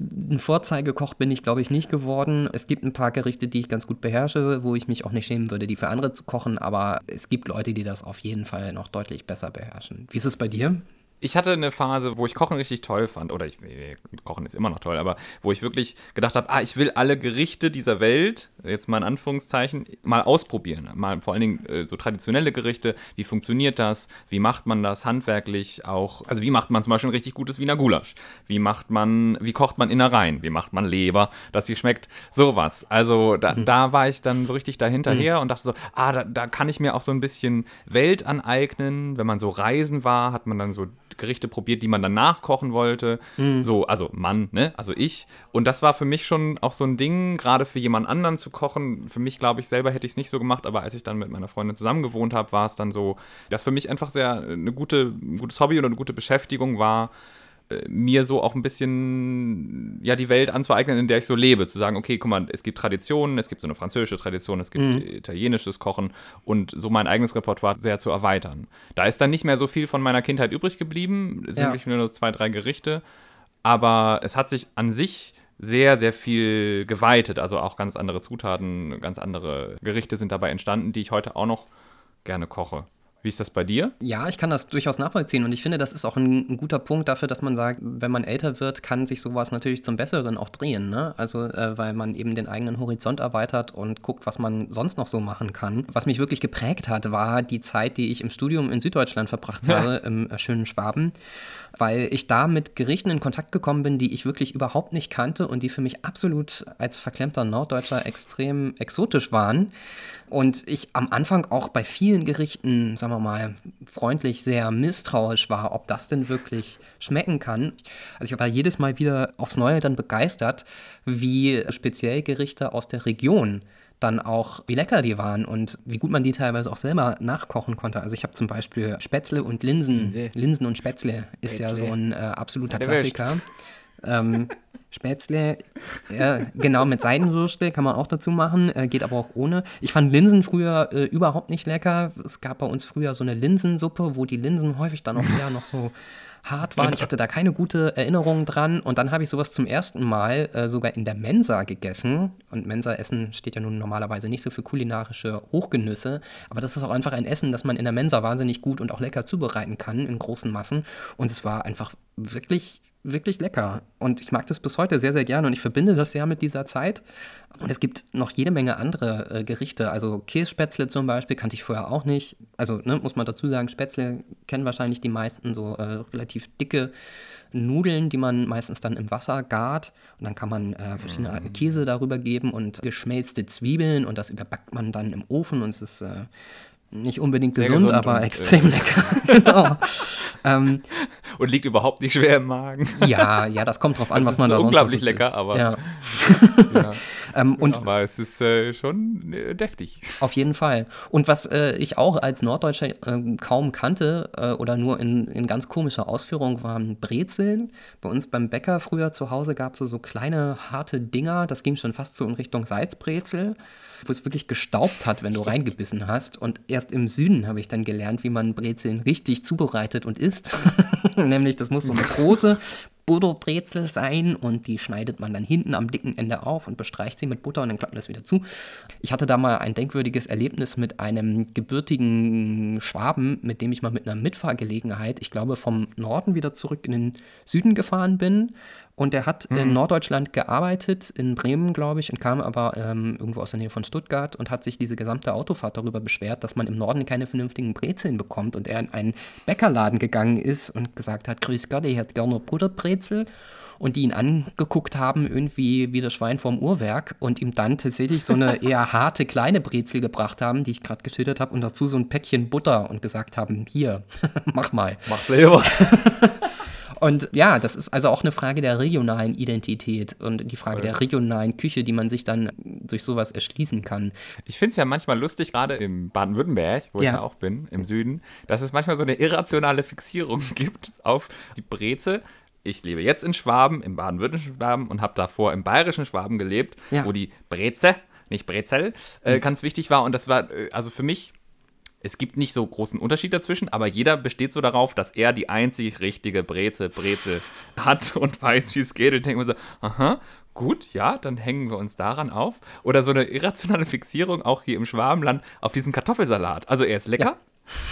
ein Vorzeigekoch bin ich, glaube ich, nicht geworden. Es gibt ein paar Gerichte, die ich ganz gut beherrsche, wo ich mich auch nicht schämen würde, die für andere zu kochen, aber es gibt Leute, die das auf jeden Fall noch deutlich besser beherrschen. Wie ist es bei dir? Ich hatte eine Phase, wo ich Kochen richtig toll fand, oder ich, Kochen ist immer noch toll, aber wo ich wirklich gedacht habe, ah, ich will alle Gerichte dieser Welt, jetzt mal in Anführungszeichen, mal ausprobieren. Mal vor allen Dingen äh, so traditionelle Gerichte, wie funktioniert das, wie macht man das handwerklich auch, also wie macht man zum Beispiel ein richtig gutes Wiener Gulasch, wie macht man, wie kocht man Innereien, wie macht man Leber, dass sie schmeckt, sowas. Also da, mhm. da war ich dann so richtig dahinterher mhm. und dachte so, ah, da, da kann ich mir auch so ein bisschen Welt aneignen, wenn man so reisen war, hat man dann so Gerichte probiert, die man dann nachkochen wollte. Mhm. So, also Mann, ne? Also ich. Und das war für mich schon auch so ein Ding, gerade für jemand anderen zu kochen. Für mich, glaube ich, selber hätte ich es nicht so gemacht, aber als ich dann mit meiner Freundin zusammen gewohnt habe, war es dann so, dass für mich einfach sehr eine gute, ein gutes Hobby oder eine gute Beschäftigung war, mir so auch ein bisschen ja die Welt anzueignen, in der ich so lebe, zu sagen, okay, guck mal, es gibt Traditionen, es gibt so eine französische Tradition, es gibt mhm. italienisches Kochen und so mein eigenes Repertoire sehr zu erweitern. Da ist dann nicht mehr so viel von meiner Kindheit übrig geblieben, es sind ja. wirklich nur zwei, drei Gerichte, aber es hat sich an sich sehr, sehr viel geweitet, also auch ganz andere Zutaten, ganz andere Gerichte sind dabei entstanden, die ich heute auch noch gerne koche. Wie ist das bei dir? Ja, ich kann das durchaus nachvollziehen und ich finde, das ist auch ein, ein, guter Punkt dafür, dass man sagt, wenn man älter wird, kann sich sowas natürlich zum Besseren auch drehen. Ne? Also, äh, weil man eben den eigenen Horizont erweitert und guckt, was man sonst noch so machen kann. Was mich wirklich geprägt hat, war die Zeit, die ich im Studium in Süddeutschland verbracht ja. habe, im äh, schönen Schwaben, weil ich da mit Gerichten in Kontakt gekommen bin, die ich wirklich überhaupt nicht kannte und die für mich absolut als verklemmter Norddeutscher extrem exotisch waren. Und ich am Anfang auch bei vielen Gerichten, sagen wir mal, freundlich sehr misstrauisch war, ob das denn wirklich schmecken kann. Also ich war jedes Mal wieder aufs Neue dann begeistert, wie speziell Gerichte aus der Region dann auch, wie lecker die waren und wie gut man die teilweise auch selber nachkochen konnte. Also ich habe zum Beispiel Spätzle und Linsen. Linsen und Spätzle ist Spätzle. ja so ein äh, absoluter Klassiker. Ähm, (laughs) Spätzle, äh, genau, mit Seidenwürste kann man auch dazu machen, äh, geht aber auch ohne. Ich fand Linsen früher äh, überhaupt nicht lecker. Es gab bei uns früher so eine Linsensuppe, wo die Linsen häufig dann auch eher noch so hart waren. Ich hatte da keine gute Erinnerung dran. Und dann habe ich sowas zum ersten Mal äh, sogar in der Mensa gegessen. Und Mensa-Essen steht ja nun normalerweise nicht so für kulinarische Hochgenüsse. Aber das ist auch einfach ein Essen, das man in der Mensa wahnsinnig gut und auch lecker zubereiten kann in großen Massen. Und es war einfach wirklich wirklich lecker. Und ich mag das bis heute sehr, sehr gerne und ich verbinde das sehr mit dieser Zeit. Und es gibt noch jede Menge andere äh, Gerichte. Also Kässpätzle zum Beispiel kannte ich vorher auch nicht. Also ne, muss man dazu sagen, Spätzle kennen wahrscheinlich die meisten so äh, relativ dicke Nudeln, die man meistens dann im Wasser gart. Und dann kann man äh, verschiedene Arten Käse darüber geben und geschmelzte Zwiebeln und das überbackt man dann im Ofen und es ist äh, nicht unbedingt gesund, gesund, aber extrem äh, (laughs) lecker. (laughs) genau. ähm, und liegt überhaupt nicht schwer im Magen. (laughs) ja, ja, das kommt drauf an, das was man da sonst unglaublich lecker, isst. aber. Ja. ja. Ähm, und aber es ist äh, schon äh, deftig. Auf jeden Fall. Und was äh, ich auch als Norddeutscher äh, kaum kannte äh, oder nur in, in ganz komischer Ausführung waren Brezeln. Bei uns beim Bäcker früher zu Hause gab es so, so kleine harte Dinger, das ging schon fast so in Richtung Salzbrezel wo es wirklich gestaubt hat, wenn du reingebissen hast. Und erst im Süden habe ich dann gelernt, wie man Brezeln richtig zubereitet und isst. (laughs) Nämlich, das muss so eine (laughs) große Butterbrezel sein und die schneidet man dann hinten am dicken Ende auf und bestreicht sie mit Butter und dann klappt man das wieder zu. Ich hatte da mal ein denkwürdiges Erlebnis mit einem gebürtigen Schwaben, mit dem ich mal mit einer Mitfahrgelegenheit, ich glaube, vom Norden wieder zurück in den Süden gefahren bin und er hat mhm. in Norddeutschland gearbeitet, in Bremen, glaube ich, und kam aber ähm, irgendwo aus der Nähe von Stuttgart und hat sich diese gesamte Autofahrt darüber beschwert, dass man im Norden keine vernünftigen Brezeln bekommt. Und er in einen Bäckerladen gegangen ist und gesagt hat: Grüß Gott, ich hätte gerne Butterbrezel. Und die ihn angeguckt haben, irgendwie wie das Schwein vom Uhrwerk und ihm dann tatsächlich so eine (laughs) eher harte kleine Brezel gebracht haben, die ich gerade geschildert habe, und dazu so ein Päckchen Butter und gesagt haben: Hier, (laughs) mach mal. Mach selber. (laughs) Und ja, das ist also auch eine Frage der regionalen Identität und die Frage ja. der regionalen Küche, die man sich dann durch sowas erschließen kann. Ich finde es ja manchmal lustig, gerade im Baden-Württemberg, wo ja. ich ja auch bin, im Süden, dass es manchmal so eine irrationale Fixierung (laughs) gibt auf die Breze ich lebe jetzt in Schwaben, im baden-württembergischen Schwaben und habe davor im bayerischen Schwaben gelebt, ja. wo die Breze, nicht Brezel, äh, mhm. ganz wichtig war. Und das war, äh, also für mich es gibt nicht so großen Unterschied dazwischen, aber jeder besteht so darauf, dass er die einzig richtige Breze, Breze hat (laughs) und weiß, wie es geht. Und denke mir so, aha, gut, ja, dann hängen wir uns daran auf. Oder so eine irrationale Fixierung auch hier im Schwabenland auf diesen Kartoffelsalat. Also er ist lecker. Ja.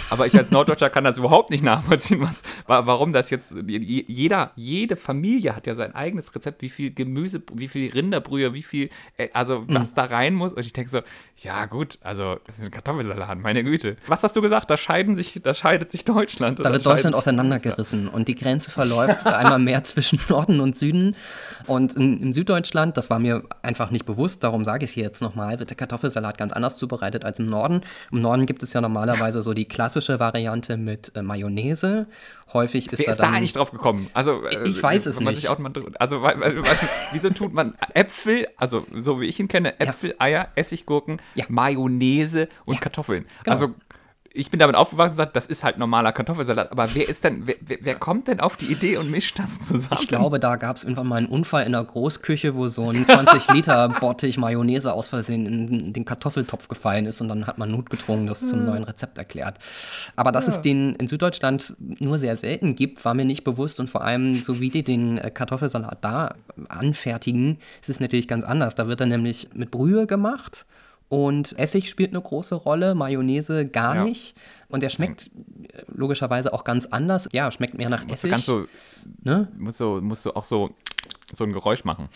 Aber ich als Norddeutscher kann das überhaupt nicht nachvollziehen, was, warum das jetzt. Jeder, jede Familie hat ja sein eigenes Rezept, wie viel Gemüse, wie viel Rinderbrühe, wie viel, äh, also mhm. was mhm. da rein muss. Und ich denke so, ja gut, also das ist ein Kartoffelsalat, meine Güte. Was hast du gesagt? Da scheiden sich, da scheidet sich Deutschland. Da wird Deutschland auseinandergerissen und die Grenze verläuft einmal mehr (laughs) zwischen Norden und Süden. Und in, in Süddeutschland, das war mir einfach nicht bewusst, darum sage ich es hier jetzt nochmal, wird der Kartoffelsalat ganz anders zubereitet als im Norden. Im Norden gibt es ja normalerweise so die klassische Variante mit äh, Mayonnaise. Häufig ist Wer da ist da eigentlich drauf gekommen? Also, äh, ich weiß es nicht. Mal, also, weil, weil, wieso tut man (laughs) Äpfel, also so wie ich ihn kenne, Äpfel, ja. Eier, Essiggurken, ja. Mayonnaise und ja. Kartoffeln. Genau. Also ich bin damit aufgewachsen und gesagt, das ist halt normaler Kartoffelsalat. Aber wer ist denn, wer, wer kommt denn auf die Idee und mischt das zusammen? Ich glaube, da gab es irgendwann mal einen Unfall in der Großküche, wo so ein 20 Liter Bottich Mayonnaise aus Versehen in den Kartoffeltopf gefallen ist und dann hat man Not gedrungen, das zum neuen Rezept erklärt. Aber dass ja. es den in Süddeutschland nur sehr selten gibt, war mir nicht bewusst und vor allem, so wie die den äh, Kartoffelsalat da anfertigen, ist es natürlich ganz anders. Da wird er nämlich mit Brühe gemacht und Essig spielt eine große Rolle, Mayonnaise gar ja. nicht. Und der schmeckt äh, logischerweise auch ganz anders. Ja, schmeckt mehr nach Essig. Ganz so, ne? musst, du, musst du auch so, so ein Geräusch machen.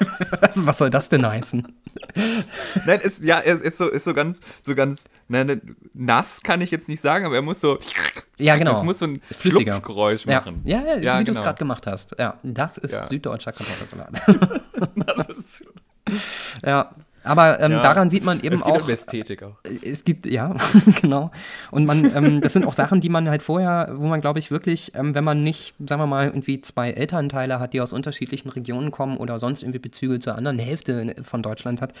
(laughs) was, was, soll das denn heißen? (laughs) Nein, ist, ja, es ist so, ist so ganz, so ganz, nein, nass kann ich jetzt nicht sagen, aber er muss so. Ja, genau. Es muss so ein Flüssiger Geräusch machen. Ja, ja, ja wie genau. du es gerade gemacht hast. Ja, das ist ja. süddeutscher Kartoffelsalat. (laughs) das ist. ja, aber ähm, ja, daran sieht man eben es gibt auch. Ästhetik auch. Es gibt, ja, (laughs) genau. Und man, ähm, das sind auch Sachen, die man halt vorher, wo man, glaube ich, wirklich, ähm, wenn man nicht, sagen wir mal, irgendwie zwei Elternteile hat, die aus unterschiedlichen Regionen kommen oder sonst irgendwie Bezüge zur anderen Hälfte von Deutschland hat,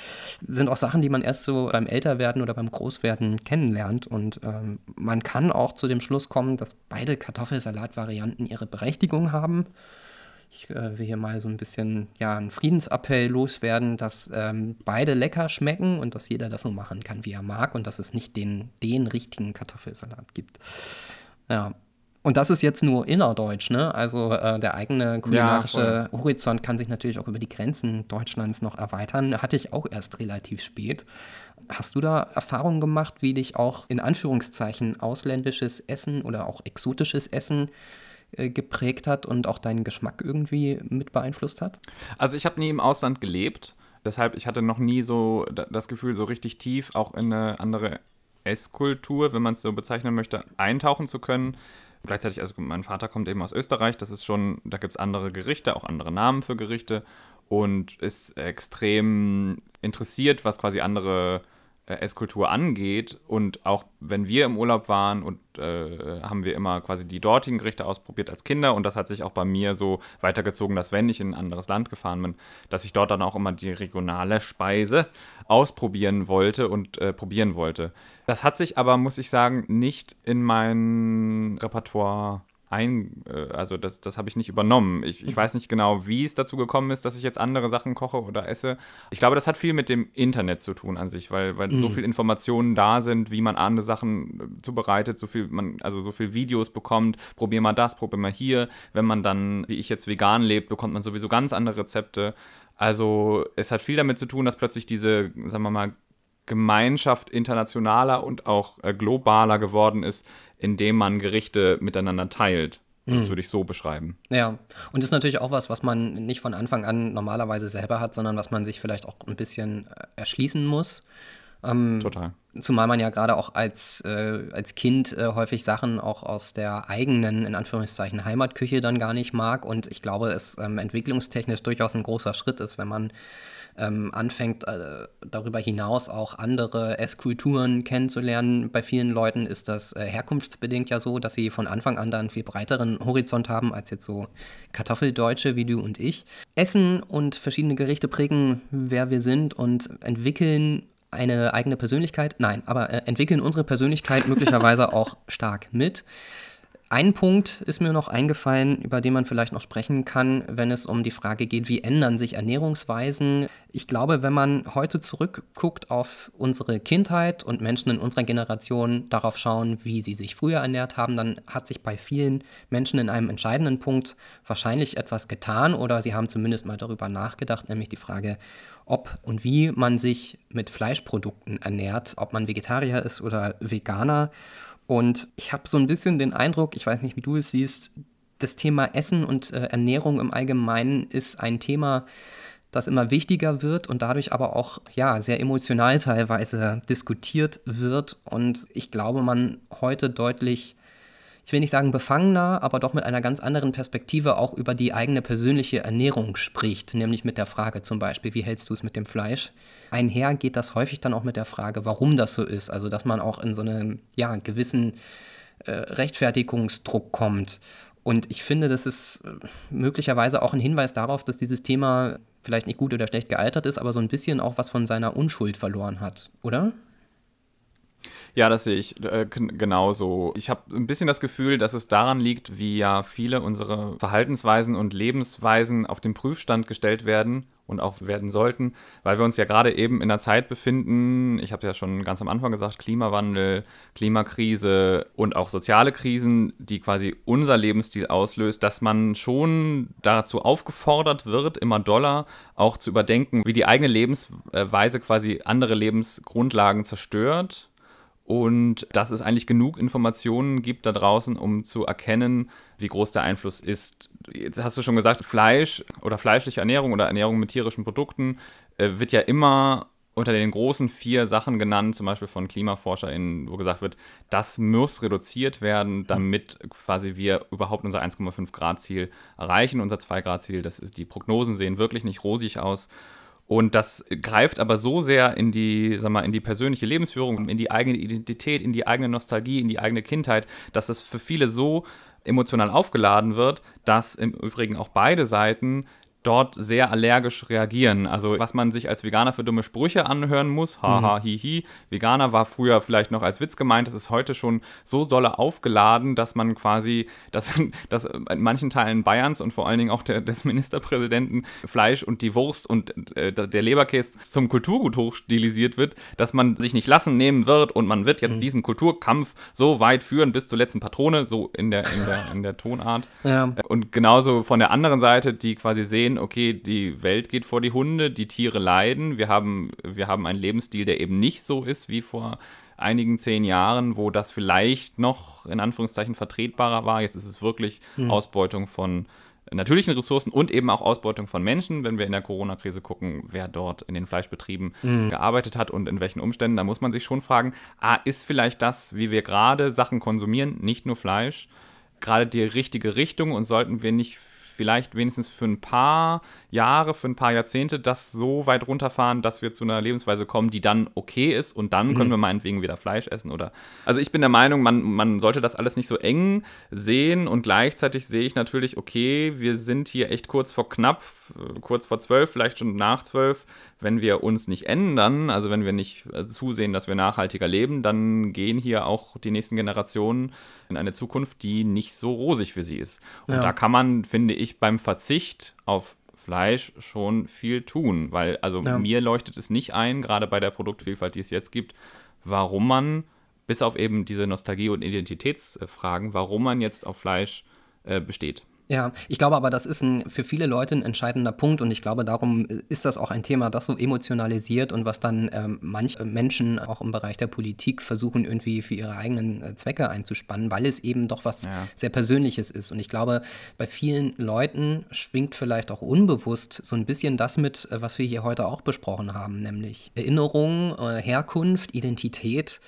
sind auch Sachen, die man erst so beim Älterwerden oder beim Großwerden kennenlernt. Und ähm, man kann auch zu dem Schluss kommen, dass beide Kartoffelsalatvarianten ihre Berechtigung haben. Ich äh, will hier mal so ein bisschen ja, einen Friedensappell loswerden, dass ähm, beide lecker schmecken und dass jeder das so machen kann, wie er mag und dass es nicht den, den richtigen Kartoffelsalat gibt. Ja. Und das ist jetzt nur innerdeutsch, ne? Also äh, der eigene kulinarische ja, Horizont kann sich natürlich auch über die Grenzen Deutschlands noch erweitern. Hatte ich auch erst relativ spät. Hast du da Erfahrungen gemacht, wie dich auch in Anführungszeichen ausländisches Essen oder auch exotisches Essen geprägt hat und auch deinen Geschmack irgendwie mit beeinflusst hat? Also ich habe nie im Ausland gelebt. Deshalb, ich hatte noch nie so das Gefühl, so richtig tief auch in eine andere Esskultur, wenn man es so bezeichnen möchte, eintauchen zu können. Gleichzeitig, also mein Vater kommt eben aus Österreich, das ist schon, da gibt es andere Gerichte, auch andere Namen für Gerichte und ist extrem interessiert, was quasi andere äh, Esskultur angeht. Und auch wenn wir im Urlaub waren und äh, haben wir immer quasi die dortigen Gerichte ausprobiert als Kinder. Und das hat sich auch bei mir so weitergezogen, dass wenn ich in ein anderes Land gefahren bin, dass ich dort dann auch immer die regionale Speise ausprobieren wollte und äh, probieren wollte. Das hat sich aber, muss ich sagen, nicht in mein Repertoire ein, äh, also das, das habe ich nicht übernommen. Ich, ich weiß nicht genau, wie es dazu gekommen ist, dass ich jetzt andere Sachen koche oder esse. Ich glaube, das hat viel mit dem Internet zu tun an sich, weil, weil mhm. so viele Informationen da sind, wie man andere Sachen äh, zubereitet, so viel man, also so viel Videos bekommt, probier mal das, probier mal hier. Wenn man dann, wie ich jetzt vegan lebt, bekommt man sowieso ganz andere Rezepte. Also es hat viel damit zu tun, dass plötzlich diese, sagen wir mal, Gemeinschaft internationaler und auch äh, globaler geworden ist, indem man Gerichte miteinander teilt. Das mhm. würde ich so beschreiben. Ja, und das ist natürlich auch was, was man nicht von Anfang an normalerweise selber hat, sondern was man sich vielleicht auch ein bisschen äh, erschließen muss. Ähm, Total. Zumal man ja gerade auch als, äh, als Kind äh, häufig Sachen auch aus der eigenen, in Anführungszeichen, Heimatküche dann gar nicht mag. Und ich glaube, es ähm, entwicklungstechnisch durchaus ein großer Schritt ist, wenn man ähm, anfängt, äh, darüber hinaus auch andere Esskulturen kennenzulernen. Bei vielen Leuten ist das äh, herkunftsbedingt ja so, dass sie von Anfang an dann einen viel breiteren Horizont haben als jetzt so Kartoffeldeutsche wie du und ich. Essen und verschiedene Gerichte prägen, wer wir sind und entwickeln eine eigene Persönlichkeit. Nein, aber äh, entwickeln unsere Persönlichkeit möglicherweise (laughs) auch stark mit. Ein Punkt ist mir noch eingefallen, über den man vielleicht noch sprechen kann, wenn es um die Frage geht, wie ändern sich Ernährungsweisen. Ich glaube, wenn man heute zurückguckt auf unsere Kindheit und Menschen in unserer Generation darauf schauen, wie sie sich früher ernährt haben, dann hat sich bei vielen Menschen in einem entscheidenden Punkt wahrscheinlich etwas getan oder sie haben zumindest mal darüber nachgedacht, nämlich die Frage, ob und wie man sich mit Fleischprodukten ernährt, ob man Vegetarier ist oder Veganer. Und ich habe so ein bisschen den Eindruck, ich weiß nicht, wie du es siehst, das Thema Essen und äh, Ernährung im Allgemeinen ist ein Thema, das immer wichtiger wird und dadurch aber auch ja sehr emotional teilweise diskutiert wird. Und ich glaube, man heute deutlich ich will nicht sagen befangener, aber doch mit einer ganz anderen Perspektive auch über die eigene persönliche Ernährung spricht, nämlich mit der Frage zum Beispiel, wie hältst du es mit dem Fleisch? Einher geht das häufig dann auch mit der Frage, warum das so ist, also dass man auch in so einen ja, gewissen äh, Rechtfertigungsdruck kommt. Und ich finde, das ist äh, möglicherweise auch ein Hinweis darauf, dass dieses Thema vielleicht nicht gut oder schlecht gealtert ist, aber so ein bisschen auch was von seiner Unschuld verloren hat, oder? Ja, das sehe ich äh, genauso. Ich habe ein bisschen das Gefühl, dass es daran liegt, wie ja viele unserer Verhaltensweisen und Lebensweisen auf den Prüfstand gestellt werden und auch werden sollten, weil wir uns ja gerade eben in einer Zeit befinden, ich habe ja schon ganz am Anfang gesagt, Klimawandel, Klimakrise und auch soziale Krisen, die quasi unser Lebensstil auslöst, dass man schon dazu aufgefordert wird, immer doller auch zu überdenken, wie die eigene Lebensweise quasi andere Lebensgrundlagen zerstört und dass es eigentlich genug Informationen gibt da draußen, um zu erkennen, wie groß der Einfluss ist. Jetzt hast du schon gesagt, Fleisch oder fleischliche Ernährung oder Ernährung mit tierischen Produkten äh, wird ja immer unter den großen vier Sachen genannt, zum Beispiel von KlimaforscherInnen, wo gesagt wird, das muss reduziert werden, damit quasi wir überhaupt unser 1,5 Grad Ziel erreichen, unser 2 Grad Ziel. Das ist, die Prognosen sehen wirklich nicht rosig aus. Und das greift aber so sehr in die, sag mal, in die persönliche Lebensführung, in die eigene Identität, in die eigene Nostalgie, in die eigene Kindheit, dass es für viele so emotional aufgeladen wird, dass im Übrigen auch beide Seiten dort sehr allergisch reagieren. Also was man sich als Veganer für dumme Sprüche anhören muss, haha, mhm. hihi. Veganer war früher vielleicht noch als Witz gemeint, das ist heute schon so dolle aufgeladen, dass man quasi, dass, (laughs) dass in manchen Teilen Bayerns und vor allen Dingen auch der, des Ministerpräsidenten Fleisch und die Wurst und äh, der Leberkäse zum Kulturgut hochstilisiert wird, dass man sich nicht lassen nehmen wird und man wird jetzt mhm. diesen Kulturkampf so weit führen bis zur letzten Patrone, so in der, in der, in der Tonart. Ja. Und genauso von der anderen Seite, die quasi sehen, sehen, okay, die Welt geht vor die Hunde, die Tiere leiden, wir haben, wir haben einen Lebensstil, der eben nicht so ist wie vor einigen zehn Jahren, wo das vielleicht noch in Anführungszeichen vertretbarer war. Jetzt ist es wirklich hm. Ausbeutung von natürlichen Ressourcen und eben auch Ausbeutung von Menschen, wenn wir in der Corona-Krise gucken, wer dort in den Fleischbetrieben mhm. gearbeitet hat und in welchen Umständen, da muss man sich schon fragen, ah, ist vielleicht das, wie wir gerade Sachen konsumieren, nicht nur Fleisch, gerade die richtige Richtung und sollten wir nicht vielleicht wenigstens für ein paar Jahre, für ein paar Jahrzehnte das so weit runterfahren, dass wir zu einer Lebensweise kommen, die dann okay ist und dann mhm. können wir meinetwegen wieder Fleisch essen oder. Also ich bin der Meinung, man, man sollte das alles nicht so eng sehen und gleichzeitig sehe ich natürlich, okay, wir sind hier echt kurz vor knapp, kurz vor zwölf, vielleicht schon nach zwölf. Wenn wir uns nicht ändern, also wenn wir nicht zusehen, dass wir nachhaltiger leben, dann gehen hier auch die nächsten Generationen in eine Zukunft, die nicht so rosig für sie ist. Und ja. da kann man, finde ich, beim Verzicht auf Fleisch schon viel tun, weil also ja. mir leuchtet es nicht ein, gerade bei der Produktvielfalt, die es jetzt gibt, warum man, bis auf eben diese Nostalgie- und Identitätsfragen, warum man jetzt auf Fleisch äh, besteht. Ja, ich glaube aber, das ist ein, für viele Leute ein entscheidender Punkt und ich glaube, darum ist das auch ein Thema, das so emotionalisiert und was dann ähm, manche Menschen auch im Bereich der Politik versuchen, irgendwie für ihre eigenen äh, Zwecke einzuspannen, weil es eben doch was ja. sehr Persönliches ist. Und ich glaube, bei vielen Leuten schwingt vielleicht auch unbewusst so ein bisschen das mit, äh, was wir hier heute auch besprochen haben, nämlich Erinnerung, äh, Herkunft, Identität.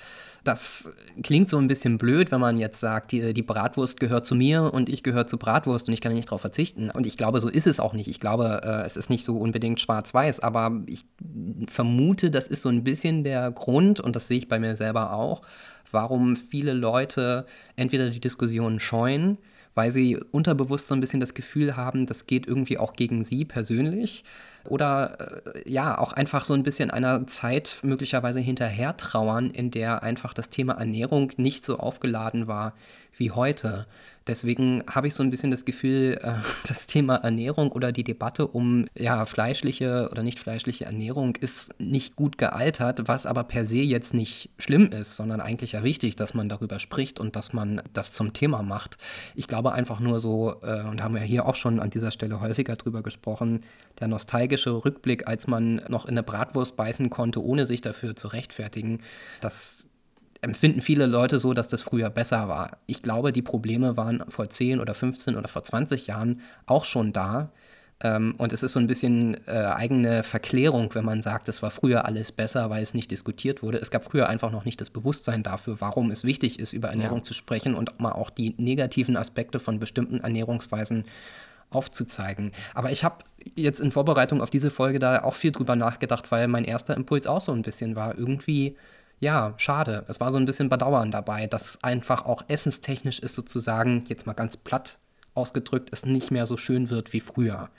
Das klingt so ein bisschen blöd, wenn man jetzt sagt, die, die Bratwurst gehört zu mir und ich gehöre zu Bratwurst und ich kann nicht darauf verzichten. Und ich glaube, so ist es auch nicht. Ich glaube, äh, es ist nicht so unbedingt schwarz-weiß, aber ich vermute, das ist so ein bisschen der Grund, und das sehe ich bei mir selber auch, warum viele Leute entweder die Diskussion scheuen, weil sie unterbewusst so ein bisschen das Gefühl haben, das geht irgendwie auch gegen sie persönlich oder äh, ja, auch einfach so ein bisschen einer Zeit möglicherweise hinterher trauern, in der einfach das Thema Ernährung nicht so aufgeladen war wie heute. Deswegen habe ich so ein bisschen das Gefühl, äh, (laughs) das Thema Ernährung oder die Debatte um ja, fleischliche oder nicht fleischliche Ernährung ist nicht gut gealtert, was aber per se jetzt nicht schlimm ist, sondern eigentlich ja wichtig, dass man darüber spricht und dass man das zum Thema macht. Ich glaube einfach nur so, äh, und haben wir hier auch schon an dieser Stelle häufiger drüber gesprochen, der nostalgische Rückblick, als man noch in eine Bratwurst beißen konnte, ohne sich dafür zu rechtfertigen, das empfinden viele Leute so, dass das früher besser war. Ich glaube, die Probleme waren vor 10 oder 15 oder vor 20 Jahren auch schon da. Ähm, und es ist so ein bisschen äh, eigene Verklärung, wenn man sagt, es war früher alles besser, weil es nicht diskutiert wurde. Es gab früher einfach noch nicht das Bewusstsein dafür, warum es wichtig ist, über Ernährung ja. zu sprechen und mal auch die negativen Aspekte von bestimmten Ernährungsweisen aufzuzeigen. Aber ich habe jetzt in Vorbereitung auf diese Folge da auch viel drüber nachgedacht, weil mein erster Impuls auch so ein bisschen war, irgendwie ja, schade. Es war so ein bisschen Bedauern dabei, dass einfach auch essenstechnisch ist sozusagen, jetzt mal ganz platt ausgedrückt, es nicht mehr so schön wird wie früher.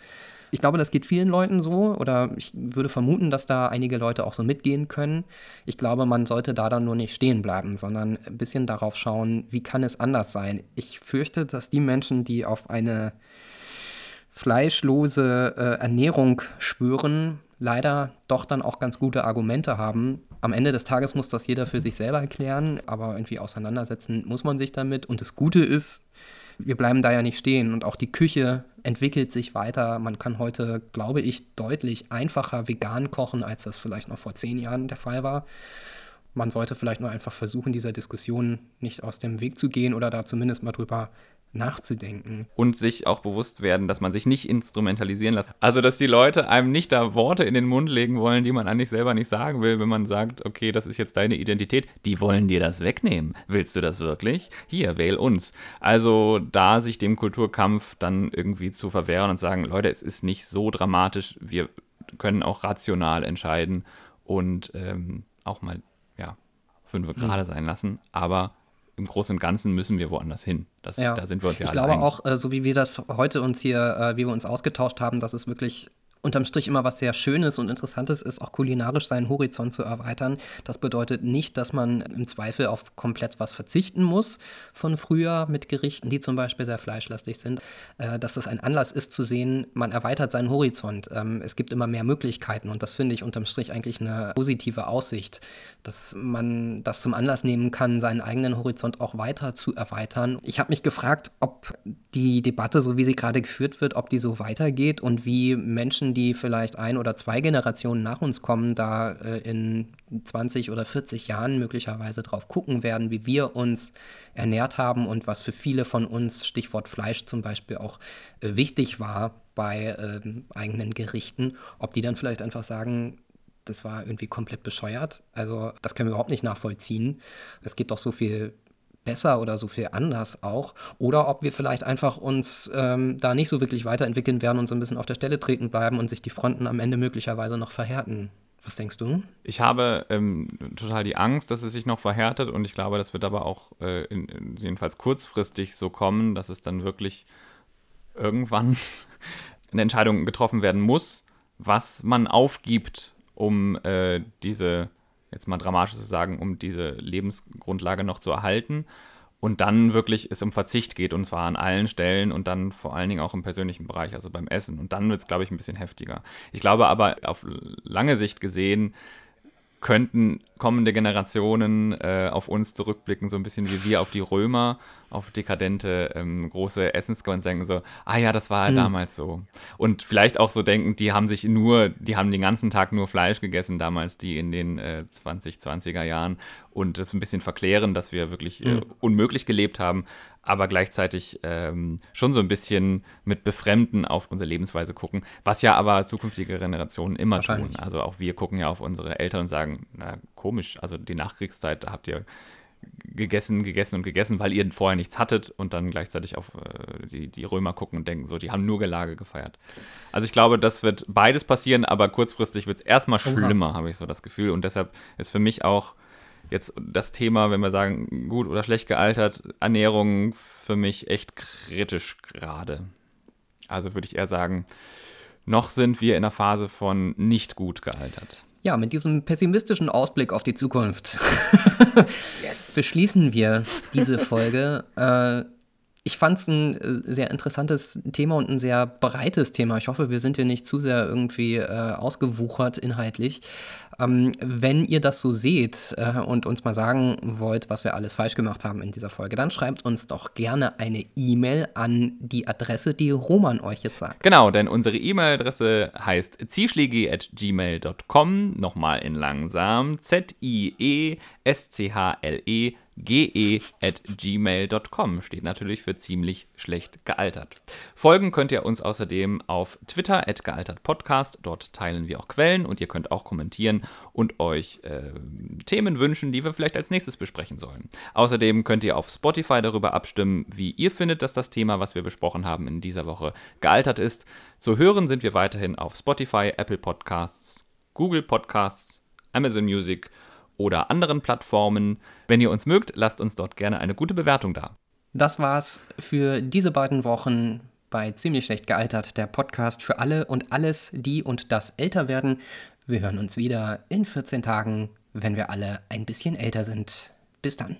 Ich glaube, das geht vielen Leuten so oder ich würde vermuten, dass da einige Leute auch so mitgehen können. Ich glaube, man sollte da dann nur nicht stehen bleiben, sondern ein bisschen darauf schauen, wie kann es anders sein. Ich fürchte, dass die Menschen, die auf eine fleischlose äh, Ernährung schwören, leider doch dann auch ganz gute Argumente haben, am Ende des Tages muss das jeder für sich selber erklären, aber irgendwie auseinandersetzen muss man sich damit. Und das Gute ist, wir bleiben da ja nicht stehen und auch die Küche entwickelt sich weiter. Man kann heute, glaube ich, deutlich einfacher vegan kochen, als das vielleicht noch vor zehn Jahren der Fall war. Man sollte vielleicht nur einfach versuchen, dieser Diskussion nicht aus dem Weg zu gehen oder da zumindest mal drüber nachzudenken. Und sich auch bewusst werden, dass man sich nicht instrumentalisieren lässt. Also, dass die Leute einem nicht da Worte in den Mund legen wollen, die man eigentlich selber nicht sagen will, wenn man sagt, okay, das ist jetzt deine Identität. Die wollen dir das wegnehmen. Willst du das wirklich? Hier, wähl uns. Also, da sich dem Kulturkampf dann irgendwie zu verwehren und sagen, Leute, es ist nicht so dramatisch, wir können auch rational entscheiden und ähm, auch mal, ja, fünf Grade mhm. sein lassen, aber im Großen und Ganzen müssen wir woanders hin. Das, ja. Da sind wir uns ja Ich glaube einig. auch, äh, so wie wir das heute uns hier, äh, wie wir uns ausgetauscht haben, dass es wirklich unterm Strich immer was sehr Schönes und Interessantes ist, auch kulinarisch seinen Horizont zu erweitern. Das bedeutet nicht, dass man im Zweifel auf komplett was verzichten muss von früher mit Gerichten, die zum Beispiel sehr fleischlastig sind. Äh, dass das ein Anlass ist zu sehen, man erweitert seinen Horizont. Ähm, es gibt immer mehr Möglichkeiten und das finde ich unterm Strich eigentlich eine positive Aussicht, dass man das zum Anlass nehmen kann, seinen eigenen Horizont auch weiter zu erweitern. Ich habe mich gefragt, ob die Debatte, so wie sie gerade geführt wird, ob die so weitergeht und wie Menschen, die vielleicht ein oder zwei Generationen nach uns kommen, da äh, in 20 oder 40 Jahren möglicherweise drauf gucken werden, wie wir uns ernährt haben und was für viele von uns, Stichwort Fleisch zum Beispiel, auch äh, wichtig war bei ähm, eigenen Gerichten, ob die dann vielleicht einfach sagen, das war irgendwie komplett bescheuert. Also das können wir überhaupt nicht nachvollziehen. Es geht doch so viel besser oder so viel anders auch. Oder ob wir vielleicht einfach uns ähm, da nicht so wirklich weiterentwickeln werden und so ein bisschen auf der Stelle treten bleiben und sich die Fronten am Ende möglicherweise noch verhärten. Was denkst du? Ich habe ähm, total die Angst, dass es sich noch verhärtet und ich glaube, das wird aber auch äh, in, in, jedenfalls kurzfristig so kommen, dass es dann wirklich irgendwann (laughs) eine Entscheidung getroffen werden muss, was man aufgibt, um äh, diese jetzt mal dramatisch zu sagen, um diese Lebensgrundlage noch zu erhalten. Und dann wirklich es um Verzicht geht, und zwar an allen Stellen und dann vor allen Dingen auch im persönlichen Bereich, also beim Essen. Und dann wird es, glaube ich, ein bisschen heftiger. Ich glaube aber auf lange Sicht gesehen, könnten kommende Generationen äh, auf uns zurückblicken, so ein bisschen wie wir auf die Römer, auf dekadente ähm, große Essensquellen und denken so, ah ja, das war ja mhm. damals so. Und vielleicht auch so denken, die haben sich nur, die haben den ganzen Tag nur Fleisch gegessen damals, die in den äh, 2020er Jahren und das ein bisschen verklären, dass wir wirklich äh, unmöglich gelebt haben, aber gleichzeitig ähm, schon so ein bisschen mit Befremden auf unsere Lebensweise gucken, was ja aber zukünftige Generationen immer tun. Also auch wir gucken ja auf unsere Eltern und sagen, na komisch, also die Nachkriegszeit, da habt ihr gegessen, gegessen und gegessen, weil ihr vorher nichts hattet und dann gleichzeitig auf äh, die, die Römer gucken und denken, so, die haben nur Gelage gefeiert. Also ich glaube, das wird beides passieren, aber kurzfristig wird es erstmal schlimmer, habe ich so das Gefühl. Und deshalb ist für mich auch jetzt das Thema, wenn wir sagen, gut oder schlecht gealtert, Ernährung für mich echt kritisch gerade. Also würde ich eher sagen, noch sind wir in einer Phase von nicht gut gealtert. Ja, mit diesem pessimistischen Ausblick auf die Zukunft yes. (laughs) beschließen wir diese Folge. Äh, ich fand es ein äh, sehr interessantes Thema und ein sehr breites Thema. Ich hoffe, wir sind hier nicht zu sehr irgendwie äh, ausgewuchert inhaltlich. Ähm, wenn ihr das so seht äh, und uns mal sagen wollt, was wir alles falsch gemacht haben in dieser Folge, dann schreibt uns doch gerne eine E-Mail an die Adresse, die Roman euch jetzt sagt. Genau, denn unsere E-Mail-Adresse heißt zischlege.gmail.com. Nochmal in langsam. Z-I-E-S-C-H-L-E ge.gmail.com steht natürlich für ziemlich schlecht gealtert. Folgen könnt ihr uns außerdem auf Twitter gealtertpodcast. Dort teilen wir auch Quellen und ihr könnt auch kommentieren und euch äh, Themen wünschen, die wir vielleicht als nächstes besprechen sollen. Außerdem könnt ihr auf Spotify darüber abstimmen, wie ihr findet, dass das Thema, was wir besprochen haben, in dieser Woche gealtert ist. Zu hören sind wir weiterhin auf Spotify, Apple Podcasts, Google Podcasts, Amazon Music oder anderen Plattformen. Wenn ihr uns mögt, lasst uns dort gerne eine gute Bewertung da. Das war's für diese beiden Wochen bei Ziemlich schlecht gealtert, der Podcast für alle und alles, die und das älter werden. Wir hören uns wieder in 14 Tagen, wenn wir alle ein bisschen älter sind. Bis dann.